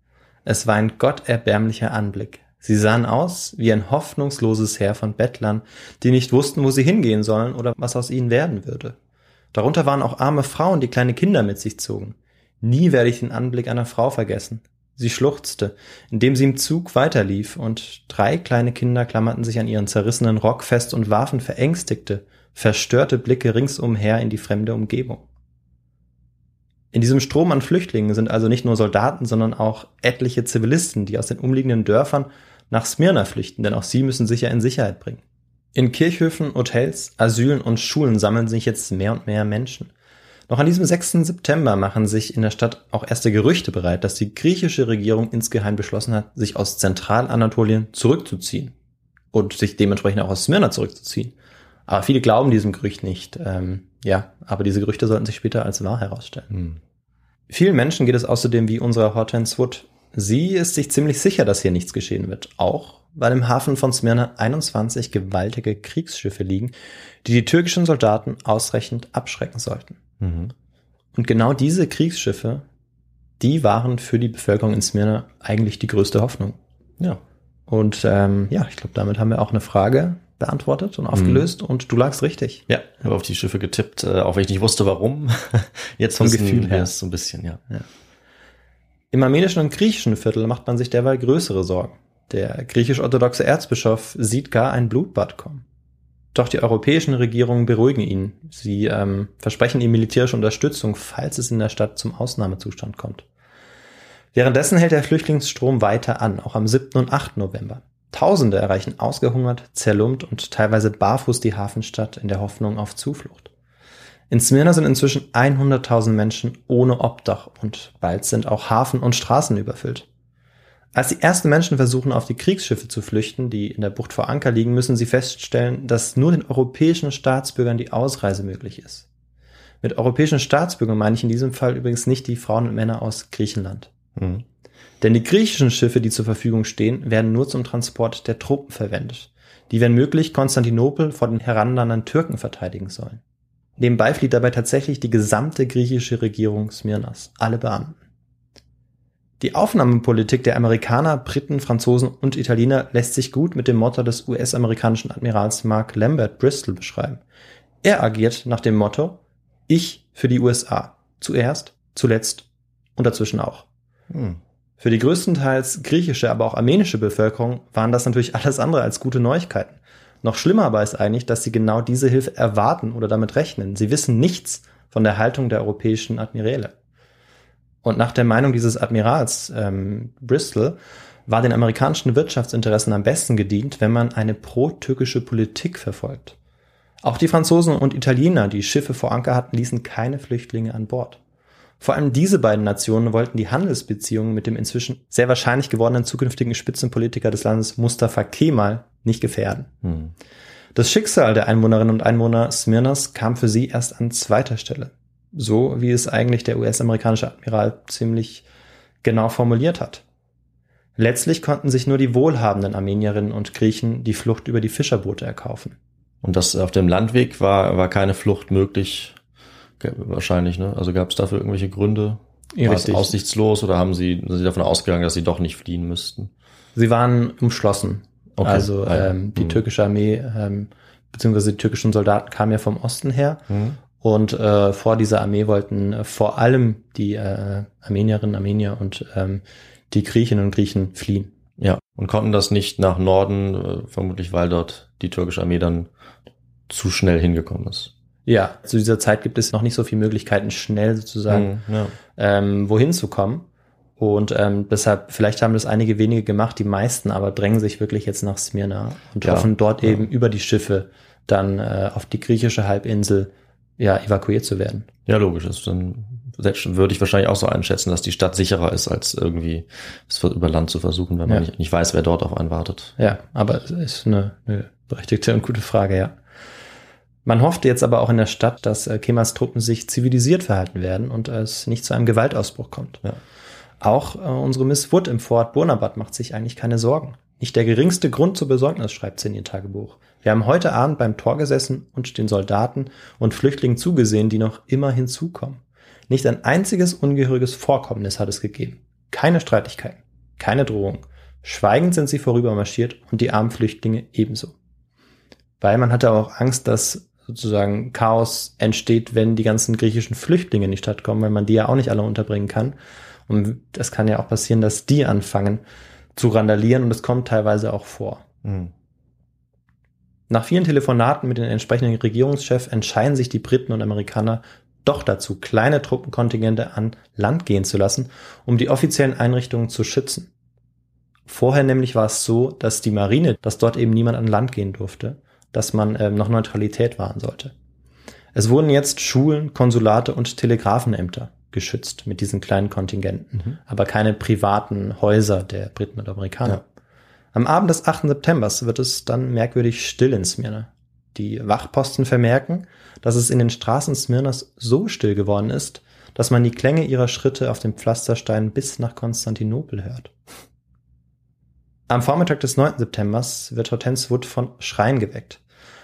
Es war ein gotterbärmlicher Anblick. Sie sahen aus wie ein hoffnungsloses Heer von Bettlern, die nicht wussten, wo sie hingehen sollen oder was aus ihnen werden würde. Darunter waren auch arme Frauen, die kleine Kinder mit sich zogen. Nie werde ich den Anblick einer Frau vergessen. Sie schluchzte, indem sie im Zug weiterlief, und drei kleine Kinder klammerten sich an ihren zerrissenen Rock fest und warfen verängstigte, verstörte Blicke ringsumher in die fremde Umgebung. In diesem Strom an Flüchtlingen sind also nicht nur Soldaten, sondern auch etliche Zivilisten, die aus den umliegenden Dörfern nach Smyrna flüchten, denn auch sie müssen sich ja in Sicherheit bringen. In Kirchhöfen, Hotels, Asylen und Schulen sammeln sich jetzt mehr und mehr Menschen. Noch an diesem 6. September machen sich in der Stadt auch erste Gerüchte bereit, dass die griechische Regierung insgeheim beschlossen hat, sich aus Zentralanatolien zurückzuziehen und sich dementsprechend auch aus Smyrna zurückzuziehen. Aber viele glauben diesem Gerücht nicht. Ähm, ja, aber diese Gerüchte sollten sich später als wahr herausstellen. Hm. Vielen Menschen geht es außerdem wie unserer Hortense Wood. Sie ist sich ziemlich sicher, dass hier nichts geschehen wird. Auch weil im Hafen von Smyrna 21 gewaltige Kriegsschiffe liegen, die die türkischen Soldaten ausreichend abschrecken sollten. Mhm. Und genau diese Kriegsschiffe, die waren für die Bevölkerung in Smyrna eigentlich die größte Hoffnung. Ja. Und ähm, ja, ich glaube, damit haben wir auch eine Frage beantwortet und aufgelöst mhm. und du lagst richtig. Ja, ich habe auf die Schiffe getippt, äh, auch wenn ich nicht wusste, warum. Jetzt vom Gefühl her so ein bisschen, ja. ja. Im armenischen und griechischen Viertel macht man sich derweil größere Sorgen. Der griechisch-orthodoxe Erzbischof sieht gar ein Blutbad kommen. Doch die europäischen Regierungen beruhigen ihn. Sie ähm, versprechen ihm militärische Unterstützung, falls es in der Stadt zum Ausnahmezustand kommt. Währenddessen hält der Flüchtlingsstrom weiter an, auch am 7. und 8. November. Tausende erreichen ausgehungert, zerlumpt und teilweise barfuß die Hafenstadt in der Hoffnung auf Zuflucht. In Smyrna sind inzwischen 100.000 Menschen ohne Obdach und bald sind auch Hafen und Straßen überfüllt. Als die ersten Menschen versuchen, auf die Kriegsschiffe zu flüchten, die in der Bucht vor Anker liegen, müssen sie feststellen, dass nur den europäischen Staatsbürgern die Ausreise möglich ist. Mit europäischen Staatsbürgern meine ich in diesem Fall übrigens nicht die Frauen und Männer aus Griechenland. Mhm. Denn die griechischen Schiffe, die zur Verfügung stehen, werden nur zum Transport der Truppen verwendet, die wenn möglich Konstantinopel vor den herannahenden Türken verteidigen sollen. Nebenbei flieht dabei tatsächlich die gesamte griechische Regierung Smyrnas, alle Beamten. Die Aufnahmepolitik der Amerikaner, Briten, Franzosen und Italiener lässt sich gut mit dem Motto des US-amerikanischen Admirals Mark Lambert Bristol beschreiben. Er agiert nach dem Motto, ich für die USA. Zuerst, zuletzt und dazwischen auch. Hm. Für die größtenteils griechische, aber auch armenische Bevölkerung waren das natürlich alles andere als gute Neuigkeiten. Noch schlimmer aber ist eigentlich, dass sie genau diese Hilfe erwarten oder damit rechnen. Sie wissen nichts von der Haltung der europäischen Admiräle. Und nach der Meinung dieses Admirals ähm, Bristol war den amerikanischen Wirtschaftsinteressen am besten gedient, wenn man eine pro-türkische Politik verfolgt. Auch die Franzosen und Italiener, die Schiffe vor Anker hatten, ließen keine Flüchtlinge an Bord. Vor allem diese beiden Nationen wollten die Handelsbeziehungen mit dem inzwischen sehr wahrscheinlich gewordenen zukünftigen Spitzenpolitiker des Landes Mustafa Kemal nicht gefährden. Hm. Das Schicksal der Einwohnerinnen und Einwohner Smyrnas kam für sie erst an zweiter Stelle. So wie es eigentlich der US-amerikanische Admiral ziemlich genau formuliert hat. Letztlich konnten sich nur die wohlhabenden Armenierinnen und Griechen die Flucht über die Fischerboote erkaufen. Und das auf dem Landweg war, war keine Flucht möglich, wahrscheinlich, ne? Also gab es dafür irgendwelche Gründe? Ja, War es richtig. aussichtslos oder haben sie, sind sie davon ausgegangen, dass sie doch nicht fliehen müssten? Sie waren umschlossen. Okay. Also Ah, ähm, die Mhm. türkische Armee, ähm, beziehungsweise die türkischen Soldaten kamen ja vom Osten her. Hm. Und äh, vor dieser Armee wollten äh, vor allem die äh, Armenierinnen, Armenier und ähm, die Griechinnen und Griechen fliehen. Ja. Und konnten das nicht nach Norden, äh, vermutlich weil dort die türkische Armee dann zu schnell hingekommen ist. Ja, zu dieser Zeit gibt es noch nicht so viele Möglichkeiten, schnell sozusagen Hm, ja. ähm, wohin zu kommen. Und ähm, deshalb, vielleicht haben das einige wenige gemacht, die meisten aber drängen sich wirklich jetzt nach Smyrna und Ja, hoffen dort ja. eben über die Schiffe dann äh, auf die griechische Halbinsel ja, evakuiert zu werden. Ja, logisch. Das dann selbst würde ich wahrscheinlich auch so einschätzen, dass die Stadt sicherer ist, als irgendwie es über Land zu versuchen, wenn man Ja. nicht, nicht weiß, wer dort auf einen wartet. Ja, aber es ist eine, eine berechtigte und gute Frage, ja. Man hoffte jetzt aber auch in der Stadt, dass äh, Kemas Truppen sich zivilisiert verhalten werden und es nicht zu einem Gewaltausbruch kommt. Ja. Auch äh, unsere Miss Wood im Fort Bonaparte macht sich eigentlich keine Sorgen. Nicht der geringste Grund zur Besorgnis, schreibt sie in ihr Tagebuch. Wir haben heute Abend beim Tor gesessen und den Soldaten und Flüchtlingen zugesehen, die noch immer hinzukommen. Nicht ein einziges ungehöriges Vorkommnis hat es gegeben. Keine Streitigkeiten, keine Drohung. Schweigend sind sie vorübermarschiert und die armen Flüchtlinge ebenso. Weil man hatte auch Angst, dass sozusagen Chaos entsteht, wenn die ganzen griechischen Flüchtlinge in die Stadt kommen, weil man die ja auch nicht alle unterbringen kann. Und das kann ja auch passieren, dass die anfangen zu randalieren und es kommt teilweise auch vor. Hm. Nach vielen Telefonaten mit den entsprechenden Regierungschefs entscheiden sich die Briten und Amerikaner doch dazu, kleine Truppenkontingente an Land gehen zu lassen, um die offiziellen Einrichtungen zu schützen. Vorher nämlich war es so, dass die Marine, dass dort eben niemand an Land gehen durfte, dass man ähm, noch Neutralität wahren sollte. Es wurden jetzt Schulen, Konsulate und Telegrafenämter geschützt mit diesen kleinen Kontingenten, aber keine privaten Häuser der Briten und Amerikaner. Ja. Am Abend des 8. September wird es dann merkwürdig still in Smyrna. Die Wachposten vermerken, dass es in den Straßen Smyrnas so still geworden ist, dass man die Klänge ihrer Schritte auf dem Pflasterstein bis nach Konstantinopel hört. Am Vormittag des 9. September wird Hortense Wood von Schreien geweckt.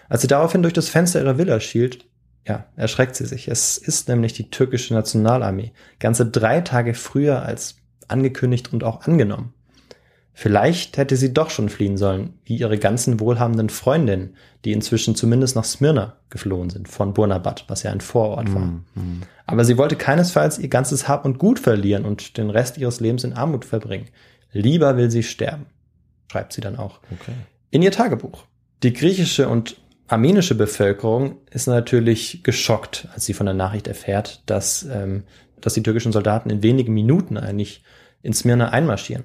Als sie daraufhin durch das Fenster ihrer Villa schielt, ja, erschreckt sie sich. Es ist nämlich die türkische Nationalarmee, ganze drei Tage früher als angekündigt und auch angenommen. Vielleicht hätte sie doch schon fliehen sollen, wie ihre ganzen wohlhabenden Freundinnen, die inzwischen zumindest nach Smyrna geflohen sind, von Burnabat, was ja ein Vorort war. Hm. Aber sie wollte keinesfalls ihr ganzes Hab und Gut verlieren und den Rest ihres Lebens in Armut verbringen. Lieber will sie sterben, schreibt sie dann auch. Okay. In ihr Tagebuch. Die griechische und armenische Bevölkerung ist natürlich geschockt, als sie von der Nachricht erfährt, dass, ähm, dass die türkischen Soldaten in wenigen Minuten eigentlich in Smyrna einmarschieren.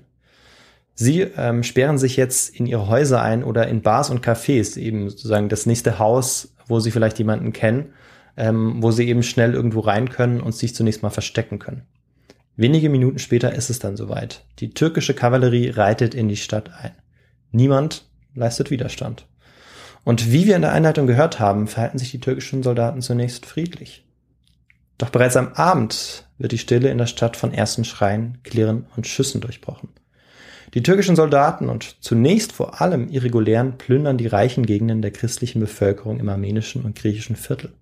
Sie ähm, sperren sich jetzt in ihre Häuser ein oder in Bars und Cafés, eben sozusagen das nächste Haus, wo sie vielleicht jemanden kennen, ähm, wo sie eben schnell irgendwo rein können und sich zunächst mal verstecken können. Wenige Minuten später ist es dann soweit. Die türkische Kavallerie reitet in die Stadt ein. Niemand leistet Widerstand. Und wie wir in der Einleitung gehört haben, verhalten sich die türkischen Soldaten zunächst friedlich. Doch bereits am Abend wird die Stille in der Stadt von ersten Schreien, Klirren und Schüssen durchbrochen. Die türkischen Soldaten und zunächst vor allem Irregulären plündern die reichen Gegenden der christlichen Bevölkerung im armenischen und griechischen Viertel.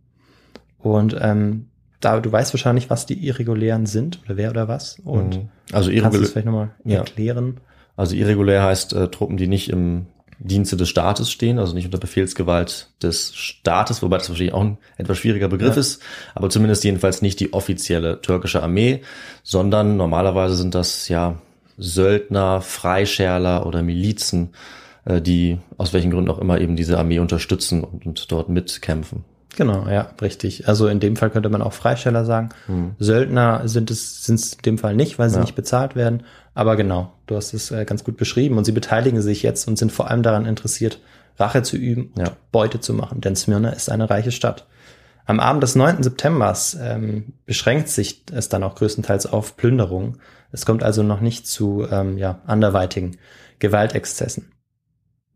Und ähm, da du weißt wahrscheinlich, was die Irregulären sind oder wer oder was. Und Mhm. also kannst du irregulär, vielleicht nochmal Ja. erklären? also irregulär heißt äh, Truppen, die nicht im Dienste des Staates stehen, also nicht unter Befehlsgewalt des Staates, wobei das wahrscheinlich auch ein etwas schwieriger Begriff Ja. ist, aber zumindest jedenfalls nicht die offizielle türkische Armee, sondern normalerweise sind das ja Söldner, Freischärler oder Milizen, äh, die aus welchen Gründen auch immer eben diese Armee unterstützen und, und dort mitkämpfen. Genau, ja, richtig. Also in dem Fall könnte man auch Freisteller sagen. Söldner sind es sind es in dem Fall nicht, weil sie Ja. nicht bezahlt werden. Aber genau, du hast es äh, ganz gut beschrieben und sie beteiligen sich jetzt und sind vor allem daran interessiert, Rache zu üben und Ja. Beute zu machen, denn Smyrna ist eine reiche Stadt. Am Abend des 9. Septembers ähm, beschränkt sich es dann auch größtenteils auf Plünderungen. Es kommt also noch nicht zu ähm, ja, anderweitigen Gewaltexzessen.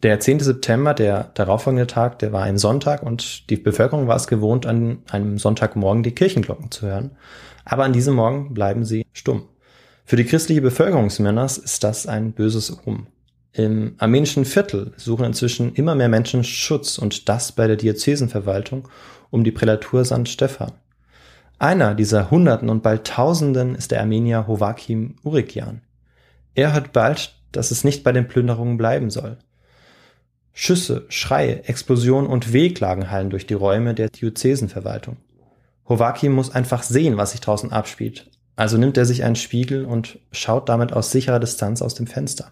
Der 10. September, der darauffolgende Tag, der war ein Sonntag und die Bevölkerung war es gewohnt, an einem Sonntagmorgen die Kirchenglocken zu hören. Aber an diesem Morgen bleiben sie stumm. Für die christliche Bevölkerung ist das ein böses Omen. Im armenischen Viertel suchen inzwischen immer mehr Menschen Schutz und das bei der Diözesenverwaltung um die Prälatur St. Stephan. Einer dieser Hunderten und bald Tausenden ist der Armenier Hovakim Urikian. Er hört bald, dass es nicht bei den Plünderungen bleiben soll. Schüsse, Schreie, Explosionen und Wehklagen hallen durch die Räume der Diözesenverwaltung. Hovakim muss einfach sehen, was sich draußen abspielt. Also nimmt er sich einen Spiegel und schaut damit aus sicherer Distanz aus dem Fenster.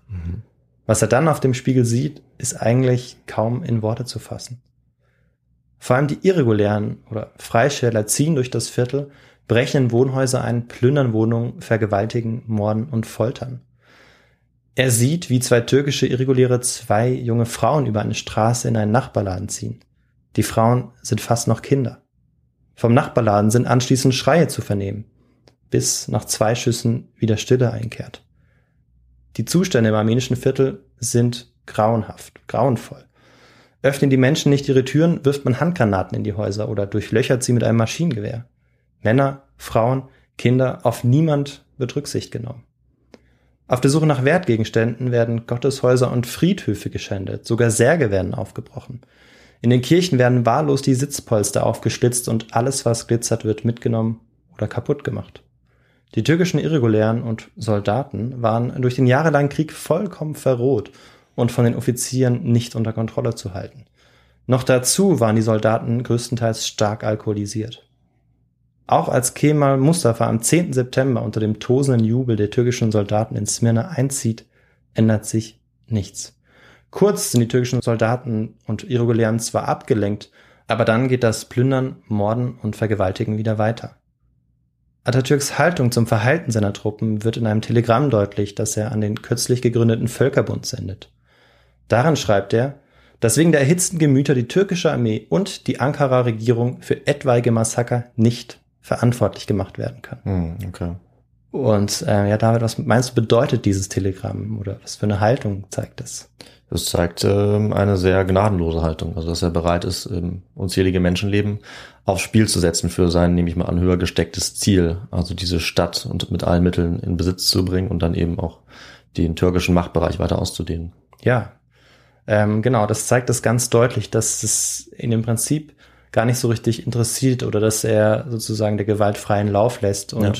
Was er dann auf dem Spiegel sieht, ist eigentlich kaum in Worte zu fassen. Vor allem die irregulären oder Freischärler ziehen durch das Viertel, brechen in Wohnhäuser ein, plündern Wohnungen, vergewaltigen, morden und foltern. Er sieht, wie zwei türkische Irreguläre zwei junge Frauen über eine Straße in einen Nachbarladen ziehen. Die Frauen sind fast noch Kinder. Vom Nachbarladen sind anschließend Schreie zu vernehmen, bis nach zwei Schüssen wieder Stille einkehrt. Die Zustände im armenischen Viertel sind grauenhaft, grauenvoll. Öffnen die Menschen nicht ihre Türen, wirft man Handgranaten in die Häuser oder durchlöchert sie mit einem Maschinengewehr. Männer, Frauen, Kinder, auf niemand wird Rücksicht genommen. Auf der Suche nach Wertgegenständen werden Gotteshäuser und Friedhöfe geschändet, sogar Särge werden aufgebrochen. In den Kirchen werden wahllos die Sitzpolster aufgeschlitzt und alles, was glitzert, wird mitgenommen oder kaputt gemacht. Die türkischen Irregulären und Soldaten waren durch den jahrelangen Krieg vollkommen verroht und von den Offizieren nicht unter Kontrolle zu halten. Noch dazu waren die Soldaten größtenteils stark alkoholisiert. Auch als Kemal Mustafa am 10. September unter dem tosenden Jubel der türkischen Soldaten in Smyrna einzieht, ändert sich nichts. Kurz sind die türkischen Soldaten und Irregulären zwar abgelenkt, aber dann geht das Plündern, Morden und Vergewaltigen wieder weiter. Atatürks Haltung zum Verhalten seiner Truppen wird in einem Telegramm deutlich, das er an den kürzlich gegründeten Völkerbund sendet. Darin schreibt er, dass wegen der erhitzten Gemüter die türkische Armee und die Ankara-Regierung für etwaige Massaker nicht verantwortlich gemacht werden kann. Hm, okay. Und äh, ja, David, was meinst du, bedeutet dieses Telegramm oder was für eine Haltung zeigt das? Das zeigt ähm, eine sehr gnadenlose Haltung, also dass er bereit ist, ähm, unzählige Menschenleben aufs Spiel zu setzen für sein, nehme ich mal an, höher gestecktes Ziel, also diese Stadt und mit allen Mitteln in Besitz zu bringen und dann eben auch den türkischen Machtbereich weiter auszudehnen. Ja, ähm, genau, das zeigt das ganz deutlich, dass es in dem Prinzip gar nicht so richtig interessiert oder dass er sozusagen der Gewalt freien Lauf lässt und Ja.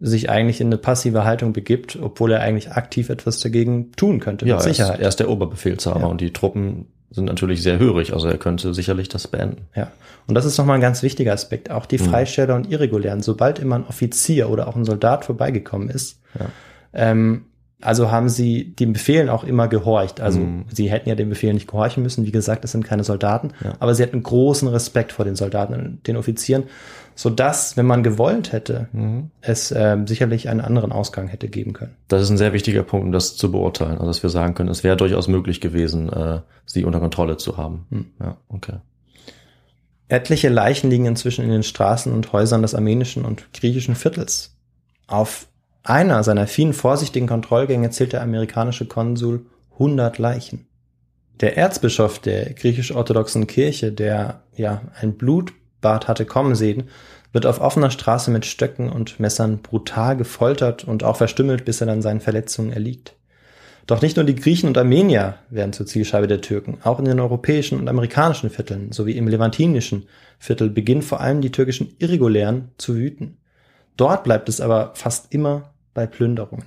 sich eigentlich in eine passive Haltung begibt, obwohl er eigentlich aktiv etwas dagegen tun könnte, Ja, mit er ist, Sicherheit. er ist der Oberbefehlshaber Ja. und die Truppen sind natürlich sehr hörig, also er könnte sicherlich das beenden. Ja, und das ist nochmal ein ganz wichtiger Aspekt. Auch Mhm. die Freisteller und Irregulären, sobald immer ein Offizier oder auch ein Soldat vorbeigekommen ist, Ja. ähm, also haben sie den Befehlen auch immer gehorcht. Also Mhm. sie hätten ja den Befehlen nicht gehorchen müssen. Wie gesagt, es sind keine Soldaten, Ja. aber sie hatten großen Respekt vor den Soldaten und den Offizieren, sodass, wenn man gewollt hätte, Mhm. es ähm, sicherlich einen anderen Ausgang hätte geben können. Das ist ein sehr wichtiger Punkt, um das zu beurteilen. Also dass wir sagen können, es wäre durchaus möglich gewesen, äh, sie unter Kontrolle zu haben. Hm. Ja, okay. Etliche Leichen liegen inzwischen in den Straßen und Häusern des armenischen und griechischen Viertels. Auf einer seiner vielen vorsichtigen Kontrollgänge zählt der amerikanische Konsul 100 Leichen. Der Erzbischof der griechisch-orthodoxen Kirche, der ja ein Blutbad hatte kommen sehen, wird auf offener Straße mit Stöcken und Messern brutal gefoltert und auch verstümmelt, bis er dann seinen Verletzungen erliegt. Doch nicht nur die Griechen und Armenier werden zur Zielscheibe der Türken. Auch in den europäischen und amerikanischen Vierteln sowie im levantinischen Viertel beginnen vor allem die türkischen Irregulären zu wüten. Dort bleibt es aber fast immer bei Plünderungen.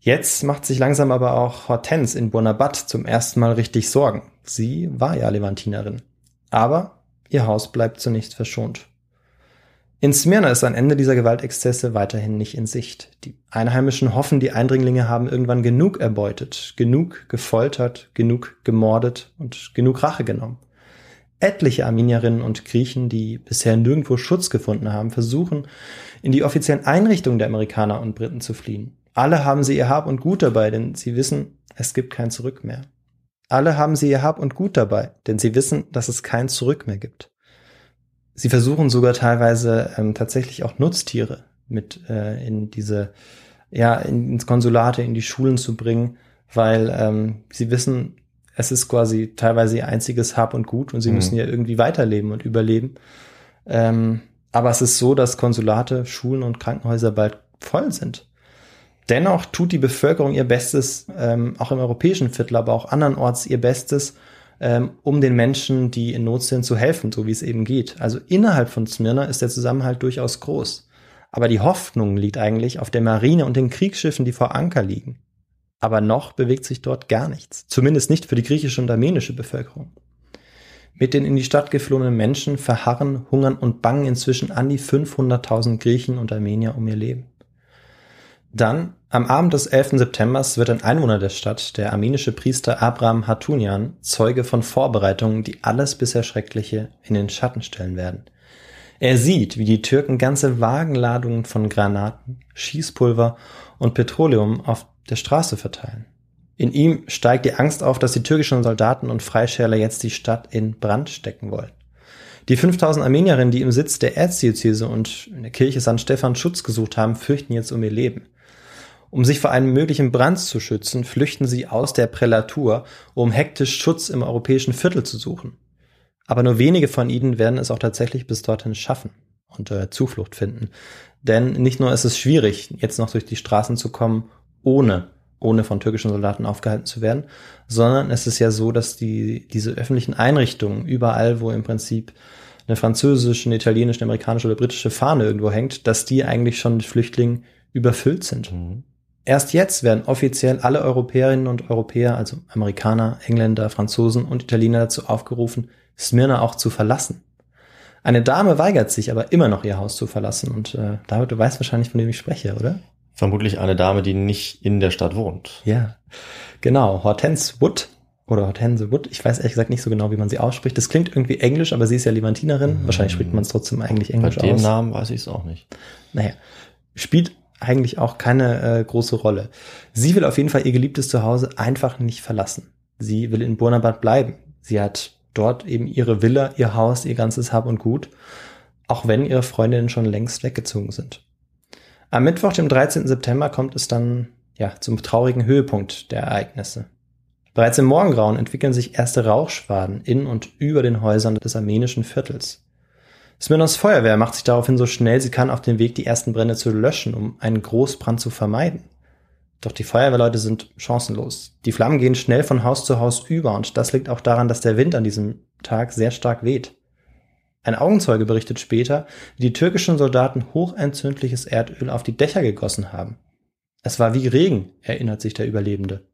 Jetzt macht sich langsam aber auch Hortense in Buonabat zum ersten Mal richtig Sorgen. Sie war ja Levantinerin. Aber ihr Haus bleibt zunächst verschont. In Smyrna ist ein Ende dieser Gewaltexzesse weiterhin nicht in Sicht. Die Einheimischen hoffen, die Eindringlinge haben irgendwann genug erbeutet, genug gefoltert, genug gemordet und genug Rache genommen. Etliche Armenierinnen und Griechen, die bisher nirgendwo Schutz gefunden haben, versuchen, in die offiziellen Einrichtungen der Amerikaner und Briten zu fliehen. Alle haben sie ihr Hab und Gut dabei, denn sie wissen, es gibt kein Zurück mehr. Alle haben sie ihr Hab und Gut dabei, denn sie wissen, dass es kein Zurück mehr gibt. Sie versuchen sogar teilweise ähm, tatsächlich auch Nutztiere mit äh, in diese, ja, in, ins Konsulate, in die Schulen zu bringen, weil ähm, sie wissen, es ist quasi teilweise ihr einziges Hab und Gut und sie mhm. müssen ja irgendwie weiterleben und überleben. Ähm, aber es ist so, dass Konsulate, Schulen und Krankenhäuser bald voll sind. Dennoch tut die Bevölkerung ihr Bestes, ähm, auch im europäischen Viertel, aber auch andernorts ihr Bestes, ähm, um den Menschen, die in Not sind, zu helfen, so wie es eben geht. Also innerhalb von Smyrna ist der Zusammenhalt durchaus groß. Aber die Hoffnung liegt eigentlich auf der Marine und den Kriegsschiffen, die vor Anker liegen. Aber noch bewegt sich dort gar nichts. Zumindest nicht für die griechische und armenische Bevölkerung. Mit den in die Stadt geflohenen Menschen verharren, hungern und bangen inzwischen an die 500.000 Griechen und Armenier um ihr Leben. Dann, am Abend des 11. September, wird ein Einwohner der Stadt, der armenische Priester Abraham Hatunian, Zeuge von Vorbereitungen, die alles bisher Schreckliche in den Schatten stellen werden. Er sieht, wie die Türken ganze Wagenladungen von Granaten, Schießpulver und Petroleum auf der Straße verteilen. In ihm steigt die Angst auf, dass die türkischen Soldaten und Freischärler jetzt die Stadt in Brand stecken wollen. Die 5000 Armenierinnen, die im Sitz der Erzdiözese und in der Kirche St. Stephan Schutz gesucht haben, fürchten jetzt um ihr Leben. Um sich vor einem möglichen Brand zu schützen, flüchten sie aus der Prälatur, um hektisch Schutz im europäischen Viertel zu suchen. Aber nur wenige von ihnen werden es auch tatsächlich bis dorthin schaffen und äh, Zuflucht finden. Denn nicht nur ist es schwierig, jetzt noch durch die Straßen zu kommen, ohne, ohne von türkischen Soldaten aufgehalten zu werden, sondern es ist ja so, dass die, diese öffentlichen Einrichtungen überall, wo im Prinzip eine französische, eine italienische, eine amerikanische oder britische Fahne irgendwo hängt, dass die eigentlich schon mit Flüchtlingen überfüllt sind. Mhm. Erst jetzt werden offiziell alle Europäerinnen und Europäer, also Amerikaner, Engländer, Franzosen und Italiener dazu aufgerufen, Smyrna auch zu verlassen. Eine Dame weigert sich aber immer noch ihr Haus zu verlassen und äh, David, du weißt wahrscheinlich, von wem ich spreche, oder? Vermutlich eine Dame, die nicht in der Stadt wohnt. Ja, genau. Hortense Wood oder Hortense Wood. Ich weiß ehrlich gesagt nicht so genau, wie man sie ausspricht. Das klingt irgendwie englisch, aber sie ist ja Levantinerin. Mhm. Wahrscheinlich spricht man es trotzdem eigentlich englisch Bei dem aus. Namen weiß ich es auch nicht. Naja, spielt eigentlich auch keine äh, große Rolle. Sie will auf jeden Fall ihr geliebtes Zuhause einfach nicht verlassen. Sie will in Burnabad bleiben. Sie hat dort eben ihre Villa, ihr Haus, ihr ganzes Hab und Gut, auch wenn ihre Freundinnen schon längst weggezogen sind. Am Mittwoch, dem 13. September, kommt es dann ja zum traurigen Höhepunkt der Ereignisse. Bereits im Morgengrauen entwickeln sich erste Rauchschwaden in und über den Häusern des armenischen Viertels. Smirnos Feuerwehr macht sich daraufhin so schnell sie kann auf den Weg, die ersten Brände zu löschen, um einen Großbrand zu vermeiden. Doch die Feuerwehrleute sind chancenlos. Die Flammen gehen schnell von Haus zu Haus über und das liegt auch daran, dass der Wind an diesem Tag sehr stark weht. Ein Augenzeuge berichtet später, wie die türkischen Soldaten hochentzündliches Erdöl auf die Dächer gegossen haben. Es war wie Regen, erinnert sich der Überlebende.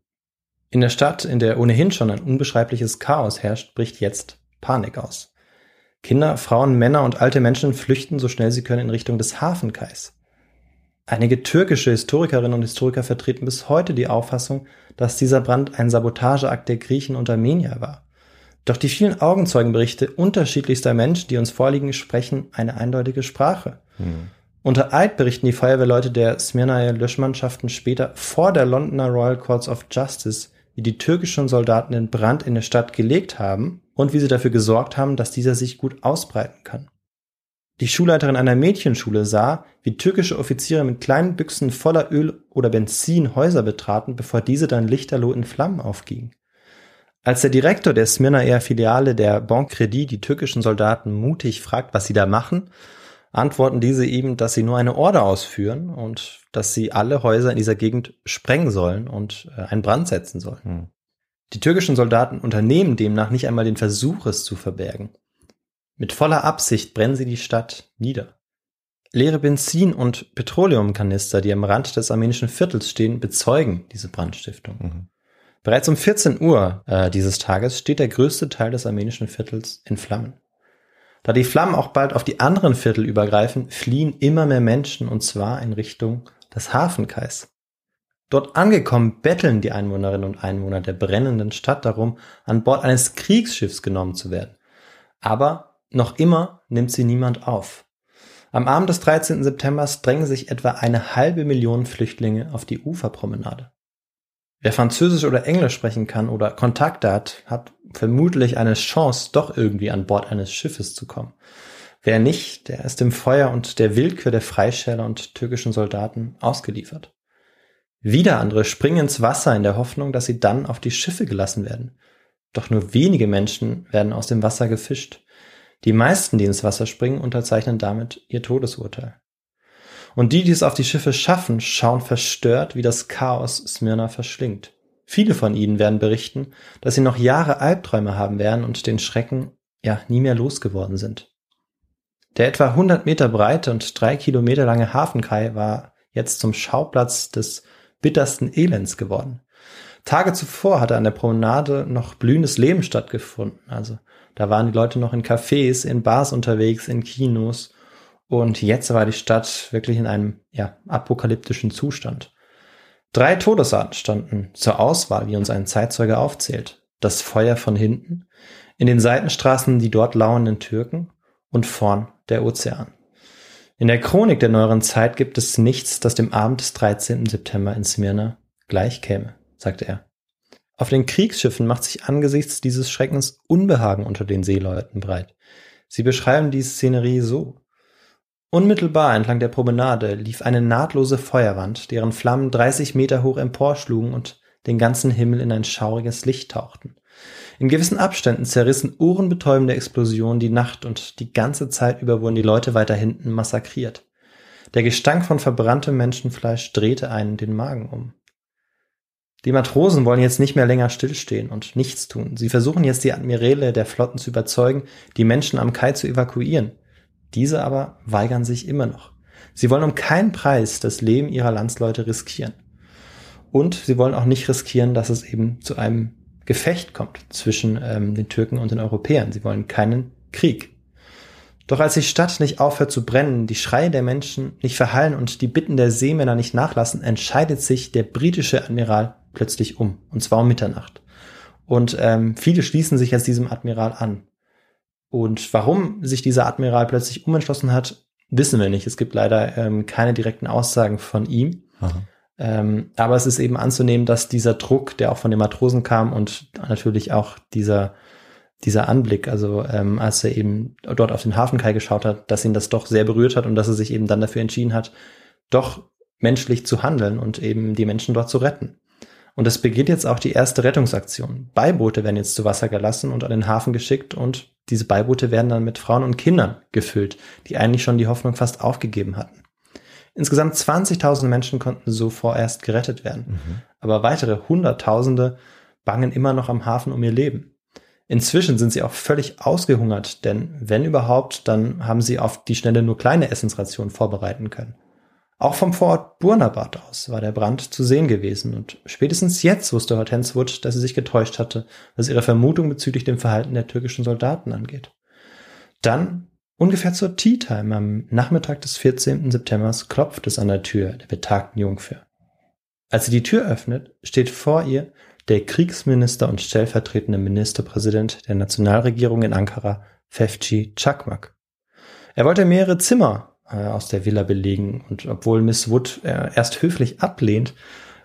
In der Stadt, in der ohnehin schon ein unbeschreibliches Chaos herrscht, bricht jetzt Panik aus. Kinder, Frauen, Männer und alte Menschen flüchten so schnell sie können in Richtung des Hafenkais. Einige türkische Historikerinnen und Historiker vertreten bis heute die Auffassung, dass dieser Brand ein Sabotageakt der Griechen und Armenier war. Doch die vielen Augenzeugenberichte unterschiedlichster Menschen, die uns vorliegen, sprechen eine eindeutige Sprache. Hm. Unter Eid berichten die Feuerwehrleute der Smyrnaer Löschmannschaften später vor der Londoner Royal Courts of Justice, wie die türkischen Soldaten den Brand in der Stadt gelegt haben und wie sie dafür gesorgt haben, dass dieser sich gut ausbreiten kann. Die Schulleiterin einer Mädchenschule sah, wie türkische Offiziere mit kleinen Büchsen voller Öl oder Benzin Häuser betraten, bevor diese dann lichterloh in Flammen aufgingen. Als der Direktor der Smirnaer Filiale der Banque Credit die türkischen Soldaten mutig fragt, was sie da machen, antworten diese ihm, dass sie nur eine Order ausführen und dass sie alle Häuser in dieser Gegend sprengen sollen und äh, einen Brand setzen sollen. Hm. Die türkischen Soldaten unternehmen demnach nicht einmal den Versuch, es zu verbergen. Mit voller Absicht brennen sie die Stadt nieder. Leere Benzin- und Petroleumkanister, die am Rand des armenischen Viertels stehen, bezeugen diese Brandstiftung. Mhm. Bereits um 14 Uhr äh, dieses Tages steht der größte Teil des armenischen Viertels in Flammen. Da die Flammen auch bald auf die anderen Viertel übergreifen, fliehen immer mehr Menschen und zwar in Richtung des Hafenkais. Dort angekommen betteln die Einwohnerinnen und Einwohner der brennenden Stadt darum, an Bord eines Kriegsschiffs genommen zu werden. Aber noch immer nimmt sie niemand auf. Am Abend des 13. September drängen sich etwa eine halbe Million Flüchtlinge auf die Uferpromenade. Wer Französisch oder Englisch sprechen kann oder Kontakte hat, hat vermutlich eine Chance, doch irgendwie an Bord eines Schiffes zu kommen. Wer nicht, der ist dem Feuer und der Willkür der Freischäler und türkischen Soldaten ausgeliefert. Wieder andere springen ins Wasser in der Hoffnung, dass sie dann auf die Schiffe gelassen werden. Doch nur wenige Menschen werden aus dem Wasser gefischt. Die meisten, die ins Wasser springen, unterzeichnen damit ihr Todesurteil. Und die, die es auf die Schiffe schaffen, schauen verstört, wie das Chaos Smyrna verschlingt. Viele von ihnen werden berichten, dass sie noch Jahre Albträume haben werden und den Schrecken ja nie mehr losgeworden sind. Der etwa 100 Meter breite und drei Kilometer lange Hafenkai war jetzt zum Schauplatz des bittersten Elends geworden. Tage zuvor hatte an der Promenade noch blühendes Leben stattgefunden. Also da waren die Leute noch in Cafés, in Bars unterwegs, in Kinos. Und jetzt war die Stadt wirklich in einem ja, apokalyptischen Zustand. Drei Todesarten standen zur Auswahl, wie uns ein Zeitzeuge aufzählt. Das Feuer von hinten, in den Seitenstraßen die dort lauernden Türken und vorn der Ozean. In der Chronik der neueren Zeit gibt es nichts, das dem Abend des 13. September in Smyrna gleich käme, sagte er. Auf den Kriegsschiffen macht sich angesichts dieses Schreckens Unbehagen unter den Seeleuten breit. Sie beschreiben die Szenerie so. Unmittelbar entlang der Promenade lief eine nahtlose Feuerwand, deren Flammen 30 Meter hoch emporschlugen und den ganzen Himmel in ein schauriges Licht tauchten. In gewissen Abständen zerrissen ohrenbetäubende Explosionen die Nacht und die ganze Zeit über wurden die Leute weiter hinten massakriert. Der Gestank von verbranntem Menschenfleisch drehte einen den Magen um. Die Matrosen wollen jetzt nicht mehr länger stillstehen und nichts tun. Sie versuchen jetzt die Admiräle der Flotten zu überzeugen, die Menschen am Kai zu evakuieren. Diese aber weigern sich immer noch. Sie wollen um keinen Preis das Leben ihrer Landsleute riskieren. Und sie wollen auch nicht riskieren, dass es eben zu einem Gefecht kommt zwischen ähm, den Türken und den Europäern. Sie wollen keinen Krieg. Doch als die Stadt nicht aufhört zu brennen, die Schreie der Menschen nicht verhallen und die Bitten der Seemänner nicht nachlassen, entscheidet sich der britische Admiral plötzlich um, und zwar um Mitternacht. Und ähm, viele schließen sich jetzt diesem Admiral an. Und warum sich dieser Admiral plötzlich umentschlossen hat, wissen wir nicht. Es gibt leider ähm, keine direkten Aussagen von ihm. Ähm, aber es ist eben anzunehmen, dass dieser Druck, der auch von den Matrosen kam und natürlich auch dieser, dieser Anblick, also ähm, als er eben dort auf den Hafenkai geschaut hat, dass ihn das doch sehr berührt hat und dass er sich eben dann dafür entschieden hat, doch menschlich zu handeln und eben die Menschen dort zu retten. Und es beginnt jetzt auch die erste Rettungsaktion. Beiboote werden jetzt zu Wasser gelassen und an den Hafen geschickt und diese Beiboote werden dann mit Frauen und Kindern gefüllt, die eigentlich schon die Hoffnung fast aufgegeben hatten. Insgesamt 20.000 Menschen konnten so vorerst gerettet werden. Mhm. Aber weitere Hunderttausende bangen immer noch am Hafen um ihr Leben. Inzwischen sind sie auch völlig ausgehungert, denn wenn überhaupt, dann haben sie auf die Schnelle nur kleine Essensrationen vorbereiten können. Auch vom Vorort Burnabad aus war der Brand zu sehen gewesen und spätestens jetzt wusste Hortenswood, dass sie sich getäuscht hatte, was ihre Vermutung bezüglich dem Verhalten der türkischen Soldaten angeht. Dann, ungefähr zur Tea Time am Nachmittag des 14. September, klopft es an der Tür der betagten Jungfer. Als sie die Tür öffnet, steht vor ihr der Kriegsminister und stellvertretende Ministerpräsident der Nationalregierung in Ankara, Fefci Çakmak. Er wollte mehrere Zimmer äh, aus der Villa belegen. Und obwohl Miss Wood äh, erst höflich ablehnt,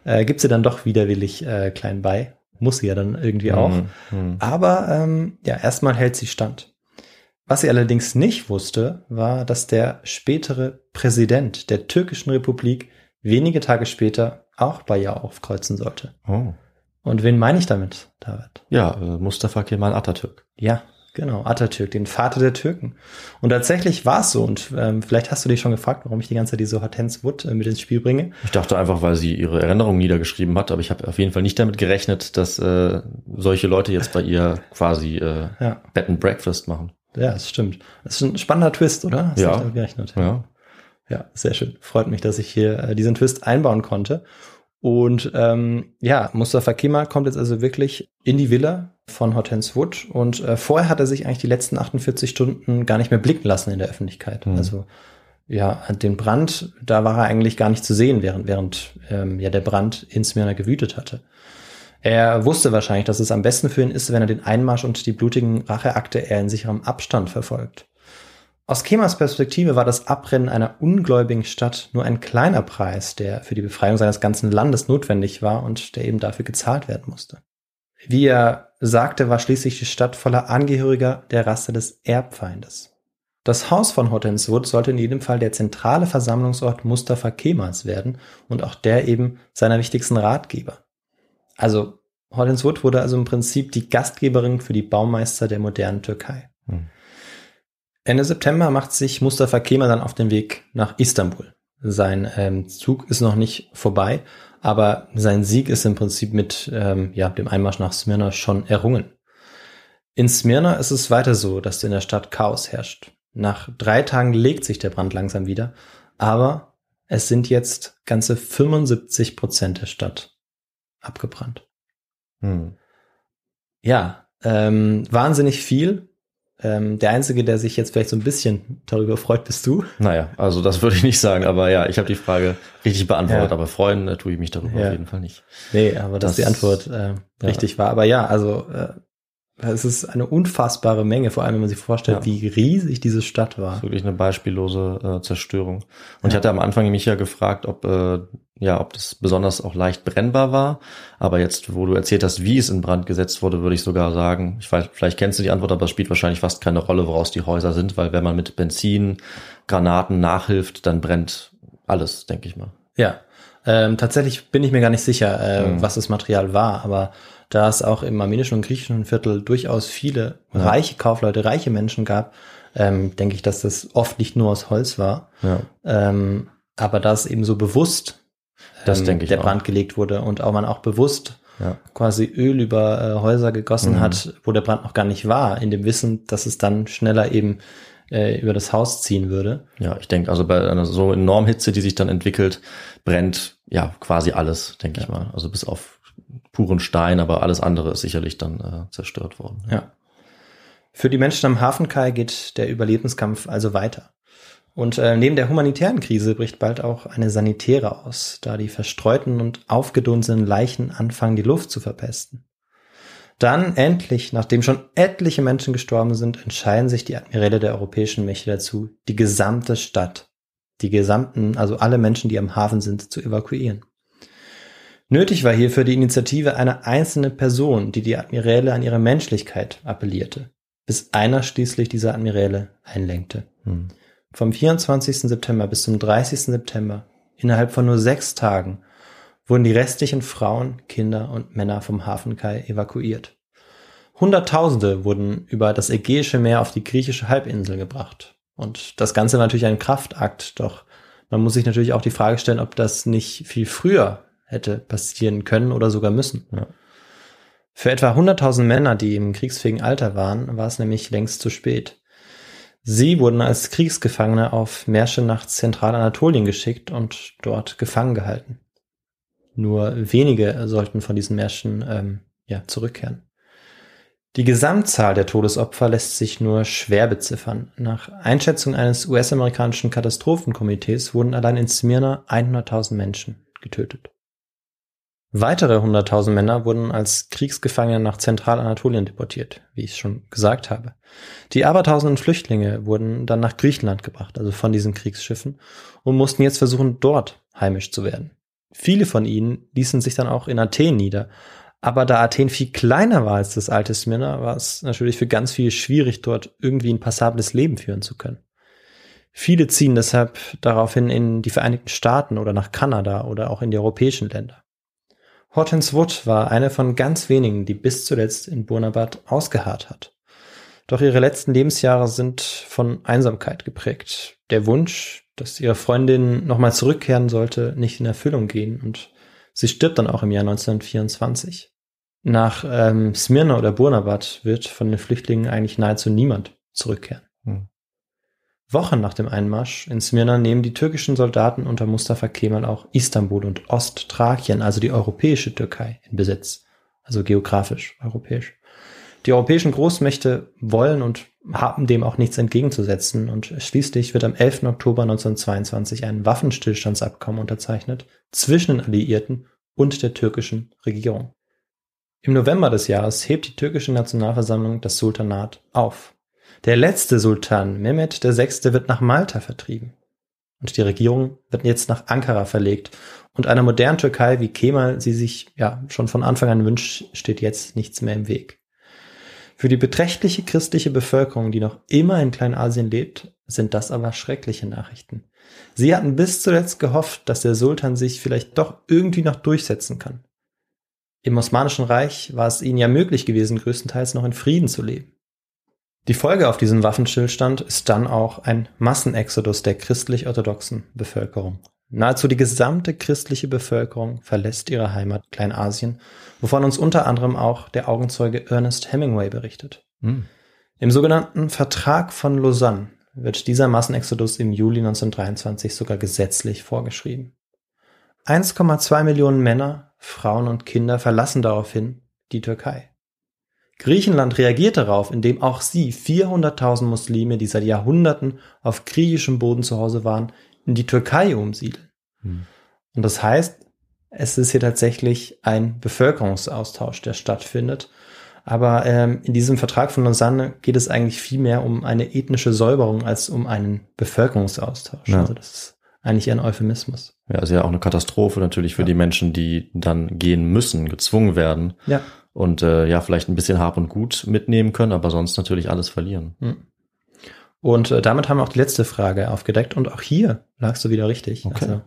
äh, gibt sie dann doch widerwillig äh, klein bei. Muss sie ja dann irgendwie auch. Mhm. Aber ähm, ja, erstmal hält sie stand. Was sie allerdings nicht wusste, war, dass der spätere Präsident der türkischen Republik wenige Tage später auch bei ihr aufkreuzen sollte. Oh. Und wen meine ich damit, David? Ja, äh, Mustafa Kemal Atatürk. Ja, Genau, Atatürk, den Vater der Türken. Und tatsächlich war es so. Und ähm, vielleicht hast du dich schon gefragt, warum ich die ganze Zeit diese Hortense Wood äh, mit ins Spiel bringe. Ich dachte einfach, weil sie ihre Erinnerungen niedergeschrieben hat, aber ich habe auf jeden Fall nicht damit gerechnet, dass äh, solche Leute jetzt bei ihr quasi äh, Ja. Bed and Breakfast machen. Ja, das stimmt. Das ist ein spannender Twist, oder? Hast Ja. gerechnet? Ja. Ja, sehr schön. Freut mich, dass ich hier äh, diesen Twist einbauen konnte. Und ähm, ja, Mustafa Kemal kommt jetzt also wirklich in die Villa von Hortense Wood und äh, vorher hat er sich eigentlich die letzten 48 Stunden gar nicht mehr blicken lassen in der Öffentlichkeit. Mhm. Also ja, den Brand, da war er eigentlich gar nicht zu sehen, während, während ähm, ja der Brand in Smyrna gewütet hatte. Er wusste wahrscheinlich, dass es am besten für ihn ist, wenn er den Einmarsch und die blutigen Racheakte eher in sicherem Abstand verfolgt. Aus Kemals Perspektive war das Abrennen einer ungläubigen Stadt nur ein kleiner Preis, der für die Befreiung seines ganzen Landes notwendig war und der eben dafür gezahlt werden musste. Wie er sagte, war schließlich die Stadt voller Angehöriger der Rasse des Erbfeindes. Das Haus von Hortense Wood sollte in jedem Fall der zentrale Versammlungsort Mustafa Kemals werden und auch der eben seiner wichtigsten Ratgeber. Also Hortense Wood wurde also im Prinzip die Gastgeberin für die Baumeister der modernen Türkei. Hm. Ende September macht sich Mustafa Kemal dann auf den Weg nach Istanbul. Sein ähm, Zug ist noch nicht vorbei, aber sein Sieg ist im Prinzip mit ähm, ja, dem Einmarsch nach Smyrna schon errungen. In Smyrna ist es weiter so, dass in der Stadt Chaos herrscht. Nach drei Tagen legt sich der Brand langsam wieder, aber es sind jetzt ganze 75 Prozent der Stadt abgebrannt. Hm. Ja, ähm, wahnsinnig viel. Ähm, der Einzige, der sich jetzt vielleicht so ein bisschen darüber freut, bist du. Naja, also das würde ich nicht sagen, aber ja, ich habe die Frage richtig beantwortet, Ja. aber freuen äh, tue ich mich darüber Ja. auf jeden Fall nicht. Nee, aber dass Das- die Antwort äh, richtig war. Aber ja, also äh, es ist eine unfassbare Menge, vor allem wenn man sich vorstellt, Ja. wie riesig diese Stadt war. Wirklich eine beispiellose äh, Zerstörung. Und ich hatte am Anfang mich ja gefragt, ob äh, ja, ob das besonders auch leicht brennbar war. Aber jetzt, wo du erzählt hast, wie es in Brand gesetzt wurde, würde ich sogar sagen, ich weiß, vielleicht kennst du die Antwort, aber es spielt wahrscheinlich fast keine Rolle, woraus die Häuser sind, weil wenn man mit Benzin, Granaten nachhilft, dann brennt alles, denke ich mal. Ja, ähm, tatsächlich bin ich mir gar nicht sicher, äh, Mhm. was das Material war, aber da es auch im armenischen und griechischen Viertel durchaus viele Ja. reiche Kaufleute, reiche Menschen gab, ähm, denke ich, dass das oft nicht nur aus Holz war. Ja. Ähm, aber da es eben so bewusst ähm, denke ich der auch. Brand gelegt wurde und auch man auch bewusst Ja. quasi Öl über äh, Häuser gegossen Mhm. hat, wo der Brand noch gar nicht war, in dem Wissen, dass es dann schneller eben äh, über das Haus ziehen würde. Ja, ich denke, also bei einer so enormen Hitze, die sich dann entwickelt, brennt ja quasi alles, denke ich mal. Also bis auf puren Stein, aber alles andere ist sicherlich dann äh, zerstört worden. Ja. Für die Menschen am Hafenkai geht der Überlebenskampf also weiter. Und äh, neben der humanitären Krise bricht bald auch eine sanitäre aus, da die verstreuten und aufgedunsenen Leichen anfangen, die Luft zu verpesten. Dann endlich, nachdem schon etliche Menschen gestorben sind, entscheiden sich die Admiräle der europäischen Mächte dazu, die gesamte Stadt, die gesamten, also alle Menschen, die am Hafen sind, zu evakuieren. Nötig war hierfür die Initiative einer einzelnen Person, die die Admiräle an ihre Menschlichkeit appellierte, bis einer schließlich dieser Admiräle einlenkte. Hm. Vom 24. September bis zum 30. September, innerhalb von nur sechs Tagen, wurden die restlichen Frauen, Kinder und Männer vom Hafenkai evakuiert. Hunderttausende wurden über das Ägäische Meer auf die griechische Halbinsel gebracht. Und das Ganze war natürlich ein Kraftakt, doch man muss sich natürlich auch die Frage stellen, ob das nicht viel früher hätte passieren können oder sogar müssen. Ja. Für etwa 100.000 Männer, die im kriegsfähigen Alter waren, war es nämlich längst zu spät. Sie wurden als Kriegsgefangene auf Märsche nach Zentralanatolien geschickt und dort gefangen gehalten. Nur wenige sollten von diesen Märschen ähm, ja, zurückkehren. Die Gesamtzahl der Todesopfer lässt sich nur schwer beziffern. Nach Einschätzung eines US-amerikanischen Katastrophenkomitees wurden allein in Smyrna 100.000 Menschen getötet. Weitere 100.000 Männer wurden als Kriegsgefangene nach Zentralanatolien deportiert, wie ich schon gesagt habe. Die abertausenden Flüchtlinge wurden dann nach Griechenland gebracht, also von diesen Kriegsschiffen, und mussten jetzt versuchen, dort heimisch zu werden. Viele von ihnen ließen sich dann auch in Athen nieder, aber da Athen viel kleiner war als das alte Smyrna, war es natürlich für ganz viele schwierig, dort irgendwie ein passables Leben führen zu können. Viele ziehen deshalb daraufhin in die Vereinigten Staaten oder nach Kanada oder auch in die europäischen Länder. Hortense Wood war eine von ganz wenigen, die bis zuletzt in Burnabad ausgeharrt hat. Doch ihre letzten Lebensjahre sind von Einsamkeit geprägt. Der Wunsch, dass ihre Freundin nochmal zurückkehren sollte, nicht in Erfüllung gehen und sie stirbt dann auch im Jahr 1924. Nach ähm, Smyrna oder Burnabad wird von den Flüchtlingen eigentlich nahezu niemand zurückkehren. Hm. Wochen nach dem Einmarsch in Smyrna nehmen die türkischen Soldaten unter Mustafa Kemal auch Istanbul und Ostthrakien, also die europäische Türkei, in Besitz. Also geografisch europäisch. Die europäischen Großmächte wollen und haben dem auch nichts entgegenzusetzen und schließlich wird am 11. Oktober 1922 ein Waffenstillstandsabkommen unterzeichnet zwischen den Alliierten und der türkischen Regierung. Im November des Jahres hebt die türkische Nationalversammlung das Sultanat auf. Der letzte Sultan, Mehmed VI., wird nach Malta vertrieben. Und die Regierung wird jetzt nach Ankara verlegt. Und einer modernen Türkei, wie Kemal sie sich ja schon von Anfang an wünscht, steht jetzt nichts mehr im Weg. Für die beträchtliche christliche Bevölkerung, die noch immer in Kleinasien lebt, sind das aber schreckliche Nachrichten. Sie hatten bis zuletzt gehofft, dass der Sultan sich vielleicht doch irgendwie noch durchsetzen kann. Im Osmanischen Reich war es ihnen ja möglich gewesen, größtenteils noch in Frieden zu leben. Die Folge auf diesen Waffenstillstand ist dann auch ein Massenexodus der christlich-orthodoxen Bevölkerung. Nahezu die gesamte christliche Bevölkerung verlässt ihre Heimat Kleinasien, wovon uns unter anderem auch der Augenzeuge Ernest Hemingway berichtet. Hm. Im sogenannten Vertrag von Lausanne wird dieser Massenexodus im Juli 1923 sogar gesetzlich vorgeschrieben. 1,2 Millionen Männer, Frauen und Kinder verlassen daraufhin die Türkei. Griechenland reagiert darauf, indem auch sie 400.000 Muslime, die seit Jahrhunderten auf griechischem Boden zu Hause waren, in die Türkei umsiedeln. Hm. Und das heißt, es ist hier tatsächlich ein Bevölkerungsaustausch, der stattfindet. Aber ähm, in diesem Vertrag von Lausanne geht es eigentlich viel mehr um eine ethnische Säuberung als um einen Bevölkerungsaustausch. Ja. Also das ist eigentlich eher ein Euphemismus. Ja, ist ja auch eine Katastrophe natürlich für Ja. die Menschen, die dann gehen müssen, gezwungen werden Ja. Und äh, ja, vielleicht ein bisschen Hab und Gut mitnehmen können, aber sonst natürlich alles verlieren. Und äh, damit haben wir auch die letzte Frage aufgedeckt. Und auch hier lagst du wieder richtig. Okay. Also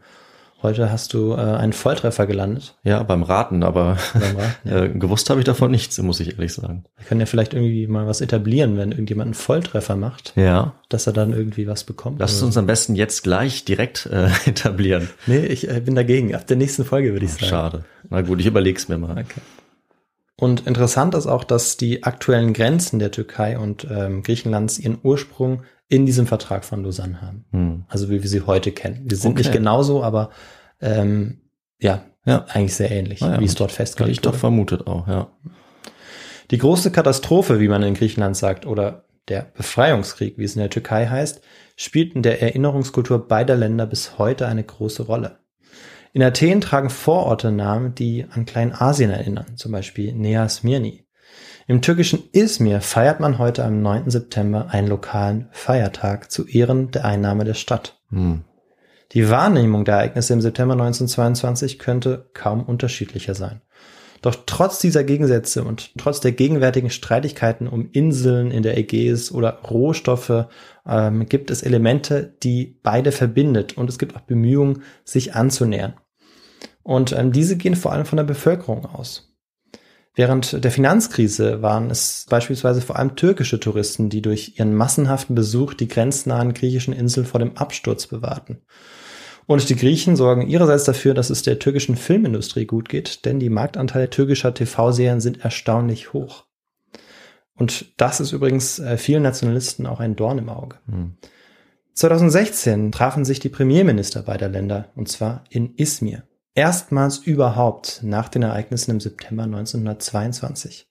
heute hast du äh, einen Volltreffer gelandet Ja, beim Raten, aber beim Raten. Ja. äh, gewusst habe ich davon nichts, muss ich ehrlich sagen. Wir können ja vielleicht irgendwie mal was etablieren, wenn irgendjemand einen Volltreffer macht, Ja, dass er dann irgendwie was bekommt. lass es uns am besten jetzt gleich direkt äh, etablieren. Nee, ich äh, bin dagegen. Ab der nächsten Folge würde ich sagen. Schade. Na gut, ich überleg's mir mal. Okay. Und interessant ist auch, dass die aktuellen Grenzen der Türkei und ähm, Griechenlands ihren Ursprung in diesem Vertrag von Lausanne haben. Hm. Also wie wir sie heute kennen. Die sind Okay. nicht genauso, aber ähm, ja, Ja. eigentlich sehr ähnlich, Ah ja. wie es dort festgelegt ich doch wurde. vermutet auch, ja. Die große Katastrophe, wie man in Griechenland sagt, oder der Befreiungskrieg, wie es in der Türkei heißt, spielt in der Erinnerungskultur beider Länder bis heute eine große Rolle. In Athen tragen Vororte Namen, die an Kleinasien erinnern, zum Beispiel Nea Smyrni. Im türkischen Izmir feiert man heute am 9. September einen lokalen Feiertag zu Ehren der Einnahme der Stadt. Hm. Die Wahrnehmung der Ereignisse im September 1922 könnte kaum unterschiedlicher sein. Doch trotz dieser Gegensätze und trotz der gegenwärtigen Streitigkeiten um Inseln in der Ägäis oder Rohstoffe ähm, gibt es Elemente, die beide verbindet und es gibt auch Bemühungen, sich anzunähern. Und ähm, diese gehen vor allem von der Bevölkerung aus. Während der Finanzkrise waren es beispielsweise vor allem türkische Touristen, die durch ihren massenhaften Besuch die grenznahen griechischen Inseln vor dem Absturz bewahrten. Und die Griechen sorgen ihrerseits dafür, dass es der türkischen Filmindustrie gut geht, denn die Marktanteile türkischer TV-Serien sind erstaunlich hoch. Und das ist übrigens äh, vielen Nationalisten auch ein Dorn im Auge. Hm. 2016 trafen sich die Premierminister beider Länder, und zwar in Izmir. Erstmals überhaupt nach den Ereignissen im September 1922.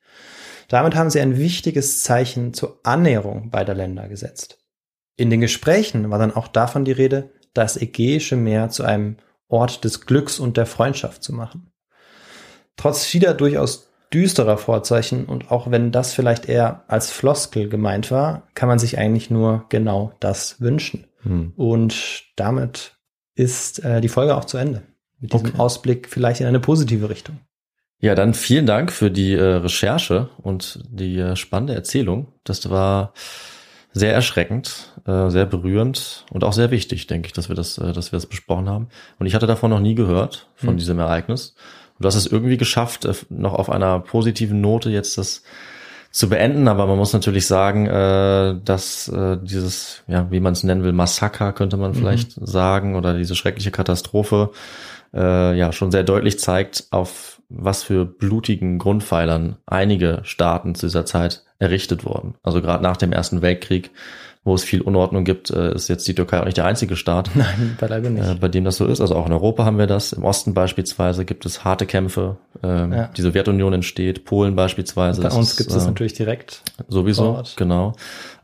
Damit haben sie ein wichtiges Zeichen zur Annäherung beider Länder gesetzt. In den Gesprächen war dann auch davon die Rede, das Ägäische Meer zu einem Ort des Glücks und der Freundschaft zu machen. Trotz vieler durchaus düsterer Vorzeichen und auch wenn das vielleicht eher als Floskel gemeint war, kann man sich eigentlich nur genau das wünschen. Hm. Und damit ist äh, die Folge auch zu Ende. Mit diesem Okay. Ausblick vielleicht in eine positive Richtung. Ja, dann vielen Dank für die äh, Recherche und die äh, spannende Erzählung. Das war sehr erschreckend, äh, sehr berührend und auch sehr wichtig, denke ich, dass wir das, äh, dass wir das besprochen haben. Und ich hatte davon noch nie gehört, von Hm. diesem Ereignis. Und du hast es irgendwie geschafft, äh, noch auf einer positiven Note jetzt das zu beenden, aber man muss natürlich sagen, äh, dass äh, dieses, ja, wie man es nennen will, Massaker könnte man vielleicht sagen, oder diese schreckliche Katastrophe, äh, ja, schon sehr deutlich zeigt, auf was für blutigen Grundpfeilern einige Staaten zu dieser Zeit errichtet wurden. Also gerade nach dem Ersten Weltkrieg wo es viel Unordnung gibt, äh, ist jetzt die Türkei auch nicht der einzige Staat, Nein, beileibe nicht. äh, bei dem das so ist. Also auch in Europa haben wir das. Im Osten beispielsweise gibt es harte Kämpfe. Ähm, Ja. Die Sowjetunion entsteht, Polen beispielsweise. Bei das uns gibt es äh, natürlich direkt. Sowieso, genau.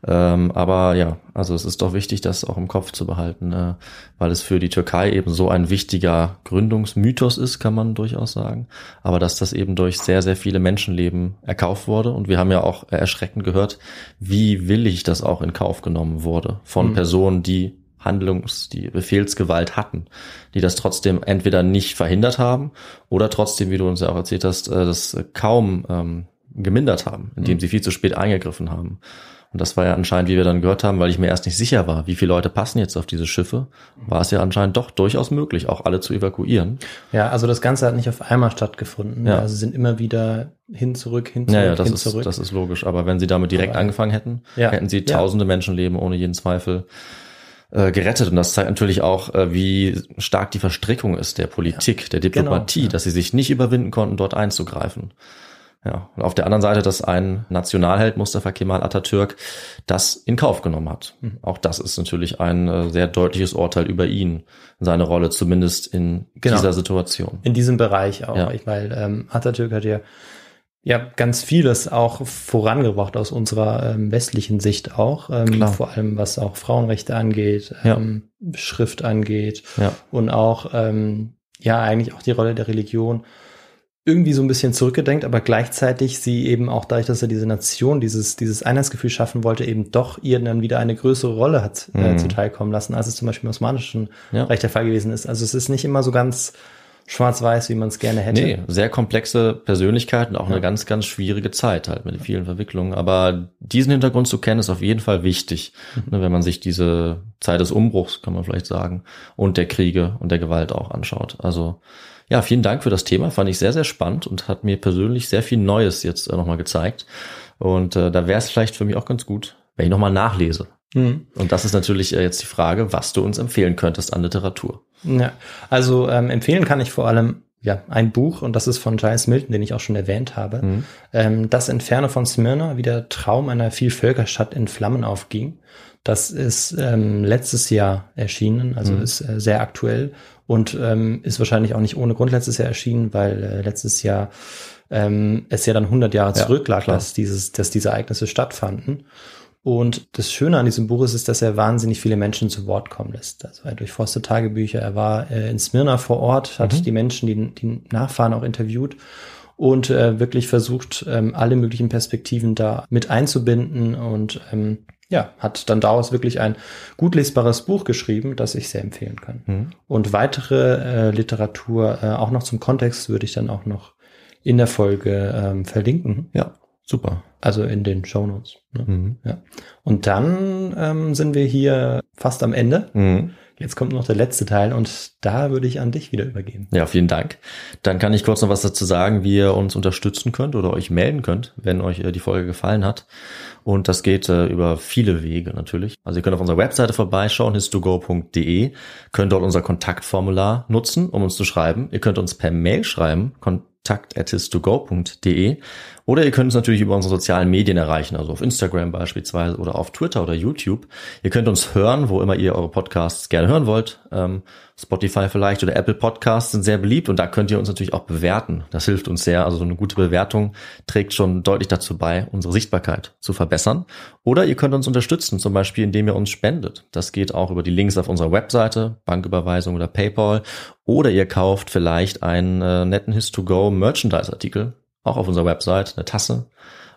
Ähm, aber ja, also es ist doch wichtig, das auch im Kopf zu behalten, äh, weil es für die Türkei eben so ein wichtiger Gründungsmythos ist, kann man durchaus sagen. Aber dass das eben durch sehr, sehr viele Menschenleben erkauft wurde. Und wir haben ja auch erschreckend gehört, wie willig das auch in Kauf genommen wurde von Personen, die Handlungs-, die Befehlsgewalt hatten, die das trotzdem entweder nicht verhindert haben oder trotzdem, wie du uns ja auch erzählt hast, äh, das kaum ähm, gemindert haben, indem sie viel zu spät eingegriffen haben. Und das war ja anscheinend, wie wir dann gehört haben, weil ich mir erst nicht sicher war, wie viele Leute passen jetzt auf diese Schiffe, war es ja anscheinend doch durchaus möglich, auch alle zu evakuieren. Ja, also das Ganze hat nicht auf einmal stattgefunden. Ja. Also sind immer wieder hin, zurück, hin, zurück, Ja, ja, das hin, ist, zurück. das ist logisch. Aber wenn sie damit direkt Aber- angefangen hätten, Ja. hätten sie Ja. tausende Menschenleben ohne jeden Zweifel äh, gerettet. Und das zeigt natürlich auch, äh, wie stark die Verstrickung ist der Politik, der Diplomatie, Genau, ja. dass sie sich nicht überwinden konnten, dort einzugreifen. Ja, und auf der anderen Seite, dass ein Nationalheld Mustafa Kemal Atatürk das in Kauf genommen hat. Mhm. Auch das ist natürlich ein äh, sehr deutliches Urteil über ihn, seine Rolle zumindest in Genau. dieser Situation. in diesem Bereich auch, Ja. Ich- weil ähm, Atatürk hat ja ja ganz vieles auch vorangebracht aus unserer ähm, westlichen Sicht auch, ähm, vor allem was auch Frauenrechte angeht, Ja. ähm, Schrift angeht Ja. und auch ähm, ja eigentlich auch die Rolle der Religion irgendwie so ein bisschen zurückgedenkt, aber gleichzeitig sie eben auch dadurch, dass er diese Nation, dieses, dieses Einheitsgefühl schaffen wollte, eben doch ihr dann wieder eine größere Rolle hat äh, Mhm. zuteilkommen lassen, als es zum Beispiel im Osmanischen Ja. Reich der Fall gewesen ist. Also es ist nicht immer so ganz schwarz-weiß, wie man es gerne hätte. Nee, sehr komplexe Persönlichkeit und auch Ja. eine ganz, ganz schwierige Zeit halt mit vielen Verwicklungen. Aber diesen Hintergrund zu kennen, ist auf jeden Fall wichtig, Mhm. ne, wenn man sich diese Zeit des Umbruchs, kann man vielleicht sagen, und der Kriege und der Gewalt auch anschaut. Also ja, vielen Dank für das Thema, fand ich sehr, sehr spannend und hat mir persönlich sehr viel Neues jetzt äh, nochmal gezeigt. Und äh, da wäre es vielleicht für mich auch ganz gut, wenn ich nochmal nachlese. Mhm. Und das ist natürlich äh, jetzt die Frage, was du uns empfehlen könntest an Literatur. Ja, also ähm, empfehlen kann ich vor allem ja ein Buch und das ist von Giles Milton, den ich auch schon erwähnt habe. Mhm. Ähm, das Entferne von Smyrna, wie der Traum einer Vielvölkerstadt in Flammen aufging. Das ist ähm, letztes Jahr erschienen, also Mhm. ist äh, sehr aktuell und ähm, ist wahrscheinlich auch nicht ohne Grund letztes Jahr erschienen, weil äh, letztes Jahr ähm, es ja dann 100 Jahre Ja, zurücklag, klar. dass dieses, dass diese Ereignisse stattfanden. Und das Schöne an diesem Buch ist, ist, dass er wahnsinnig viele Menschen zu Wort kommen lässt. Also er durchforstet Tagebücher, er war äh, in Smyrna vor Ort, hat Mhm. die Menschen, die, die Nachfahren auch interviewt und äh, wirklich versucht, ähm, alle möglichen Perspektiven da mit einzubinden und ähm, ja, hat dann daraus wirklich ein gut lesbares Buch geschrieben, das ich sehr empfehlen kann. Mhm. Und weitere äh, Literatur, äh, auch noch zum Kontext, würde ich dann auch noch in der Folge ähm, verlinken, Ja, super. also in den Shownotes. Ne? Mhm. Ja. Und dann ähm, sind wir hier fast am Ende. Mhm. Jetzt kommt noch der letzte Teil und da würde ich an dich wieder übergeben. Ja, vielen Dank. Dann kann ich kurz noch was dazu sagen, wie ihr uns unterstützen könnt oder euch melden könnt, wenn euch äh, die Folge gefallen hat. Und das geht äh, über viele Wege natürlich. Also ihr könnt auf unserer Webseite vorbeischauen, histogo.de, könnt dort unser Kontaktformular nutzen, um uns zu schreiben. Ihr könnt uns per Mail schreiben, kontakt.histogo.de oder ihr könnt uns natürlich über unsere sozialen Medien erreichen, also auf Instagram beispielsweise oder auf Twitter oder YouTube. Ihr könnt uns hören, wo immer ihr eure Podcasts gerne hören wollt. Ähm, Spotify vielleicht oder Apple Podcasts sind sehr beliebt und da könnt ihr uns natürlich auch bewerten. Das hilft uns sehr. Also so eine gute Bewertung trägt schon deutlich dazu bei, unsere Sichtbarkeit zu verbessern. Oder ihr könnt uns unterstützen, zum Beispiel indem ihr uns spendet. Das geht auch über die Links auf unserer Webseite, Banküberweisung oder PayPal. Oder ihr kauft vielleicht einen äh, netten His2Go Merchandise-Artikel, auch auf unserer Website, eine Tasse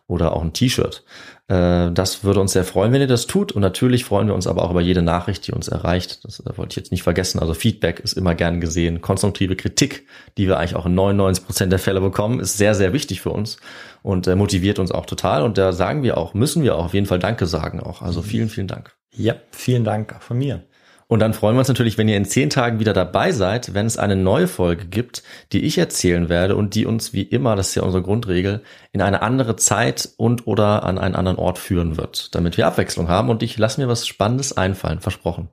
oder auch ein T-Shirt. Äh, Das würde uns sehr freuen, wenn ihr das tut. Und natürlich freuen wir uns aber auch über jede Nachricht, die uns erreicht. Das äh, wollte ich jetzt nicht vergessen. Also Feedback ist immer gern gesehen. Konstruktive Kritik, die wir eigentlich auch in 99 Prozent der Fälle bekommen, ist sehr, sehr wichtig für uns und äh, motiviert uns auch total. Und da sagen wir auch, müssen wir auch auf jeden Fall Danke sagen auch. Also vielen, vielen Dank. Ja, vielen Dank auch von mir. Und dann freuen wir uns natürlich, wenn ihr in zehn Tagen wieder dabei seid, wenn es eine neue Folge gibt, die ich erzählen werde und die uns wie immer, das ist ja unsere Grundregel, in eine andere Zeit und oder an einen anderen Ort führen wird, damit wir Abwechslung haben. Und ich lasse mir was Spannendes einfallen, versprochen.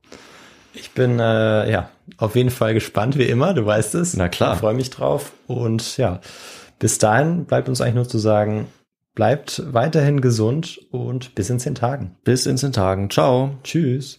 Ich bin äh, ja auf jeden Fall gespannt, wie immer, du weißt es. Na klar. Ich freue mich drauf. Und ja, bis dahin bleibt uns eigentlich nur zu sagen, bleibt weiterhin gesund und bis in zehn Tagen. Bis in zehn Tagen. Ciao. Tschüss.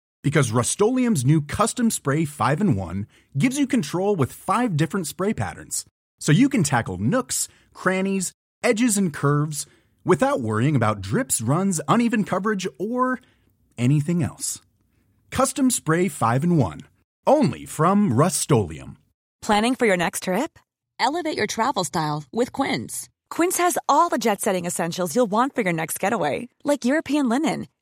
Because Rust new Custom Spray 5 in 1 gives you control with five different spray patterns. So you can tackle nooks, crannies, edges, and curves without worrying about drips, runs, uneven coverage, or anything else. Custom Spray 5 in 1. Only from Rust Planning for your next trip? Elevate your travel style with Quince. Quince has all the jet setting essentials you'll want for your next getaway, like European linen,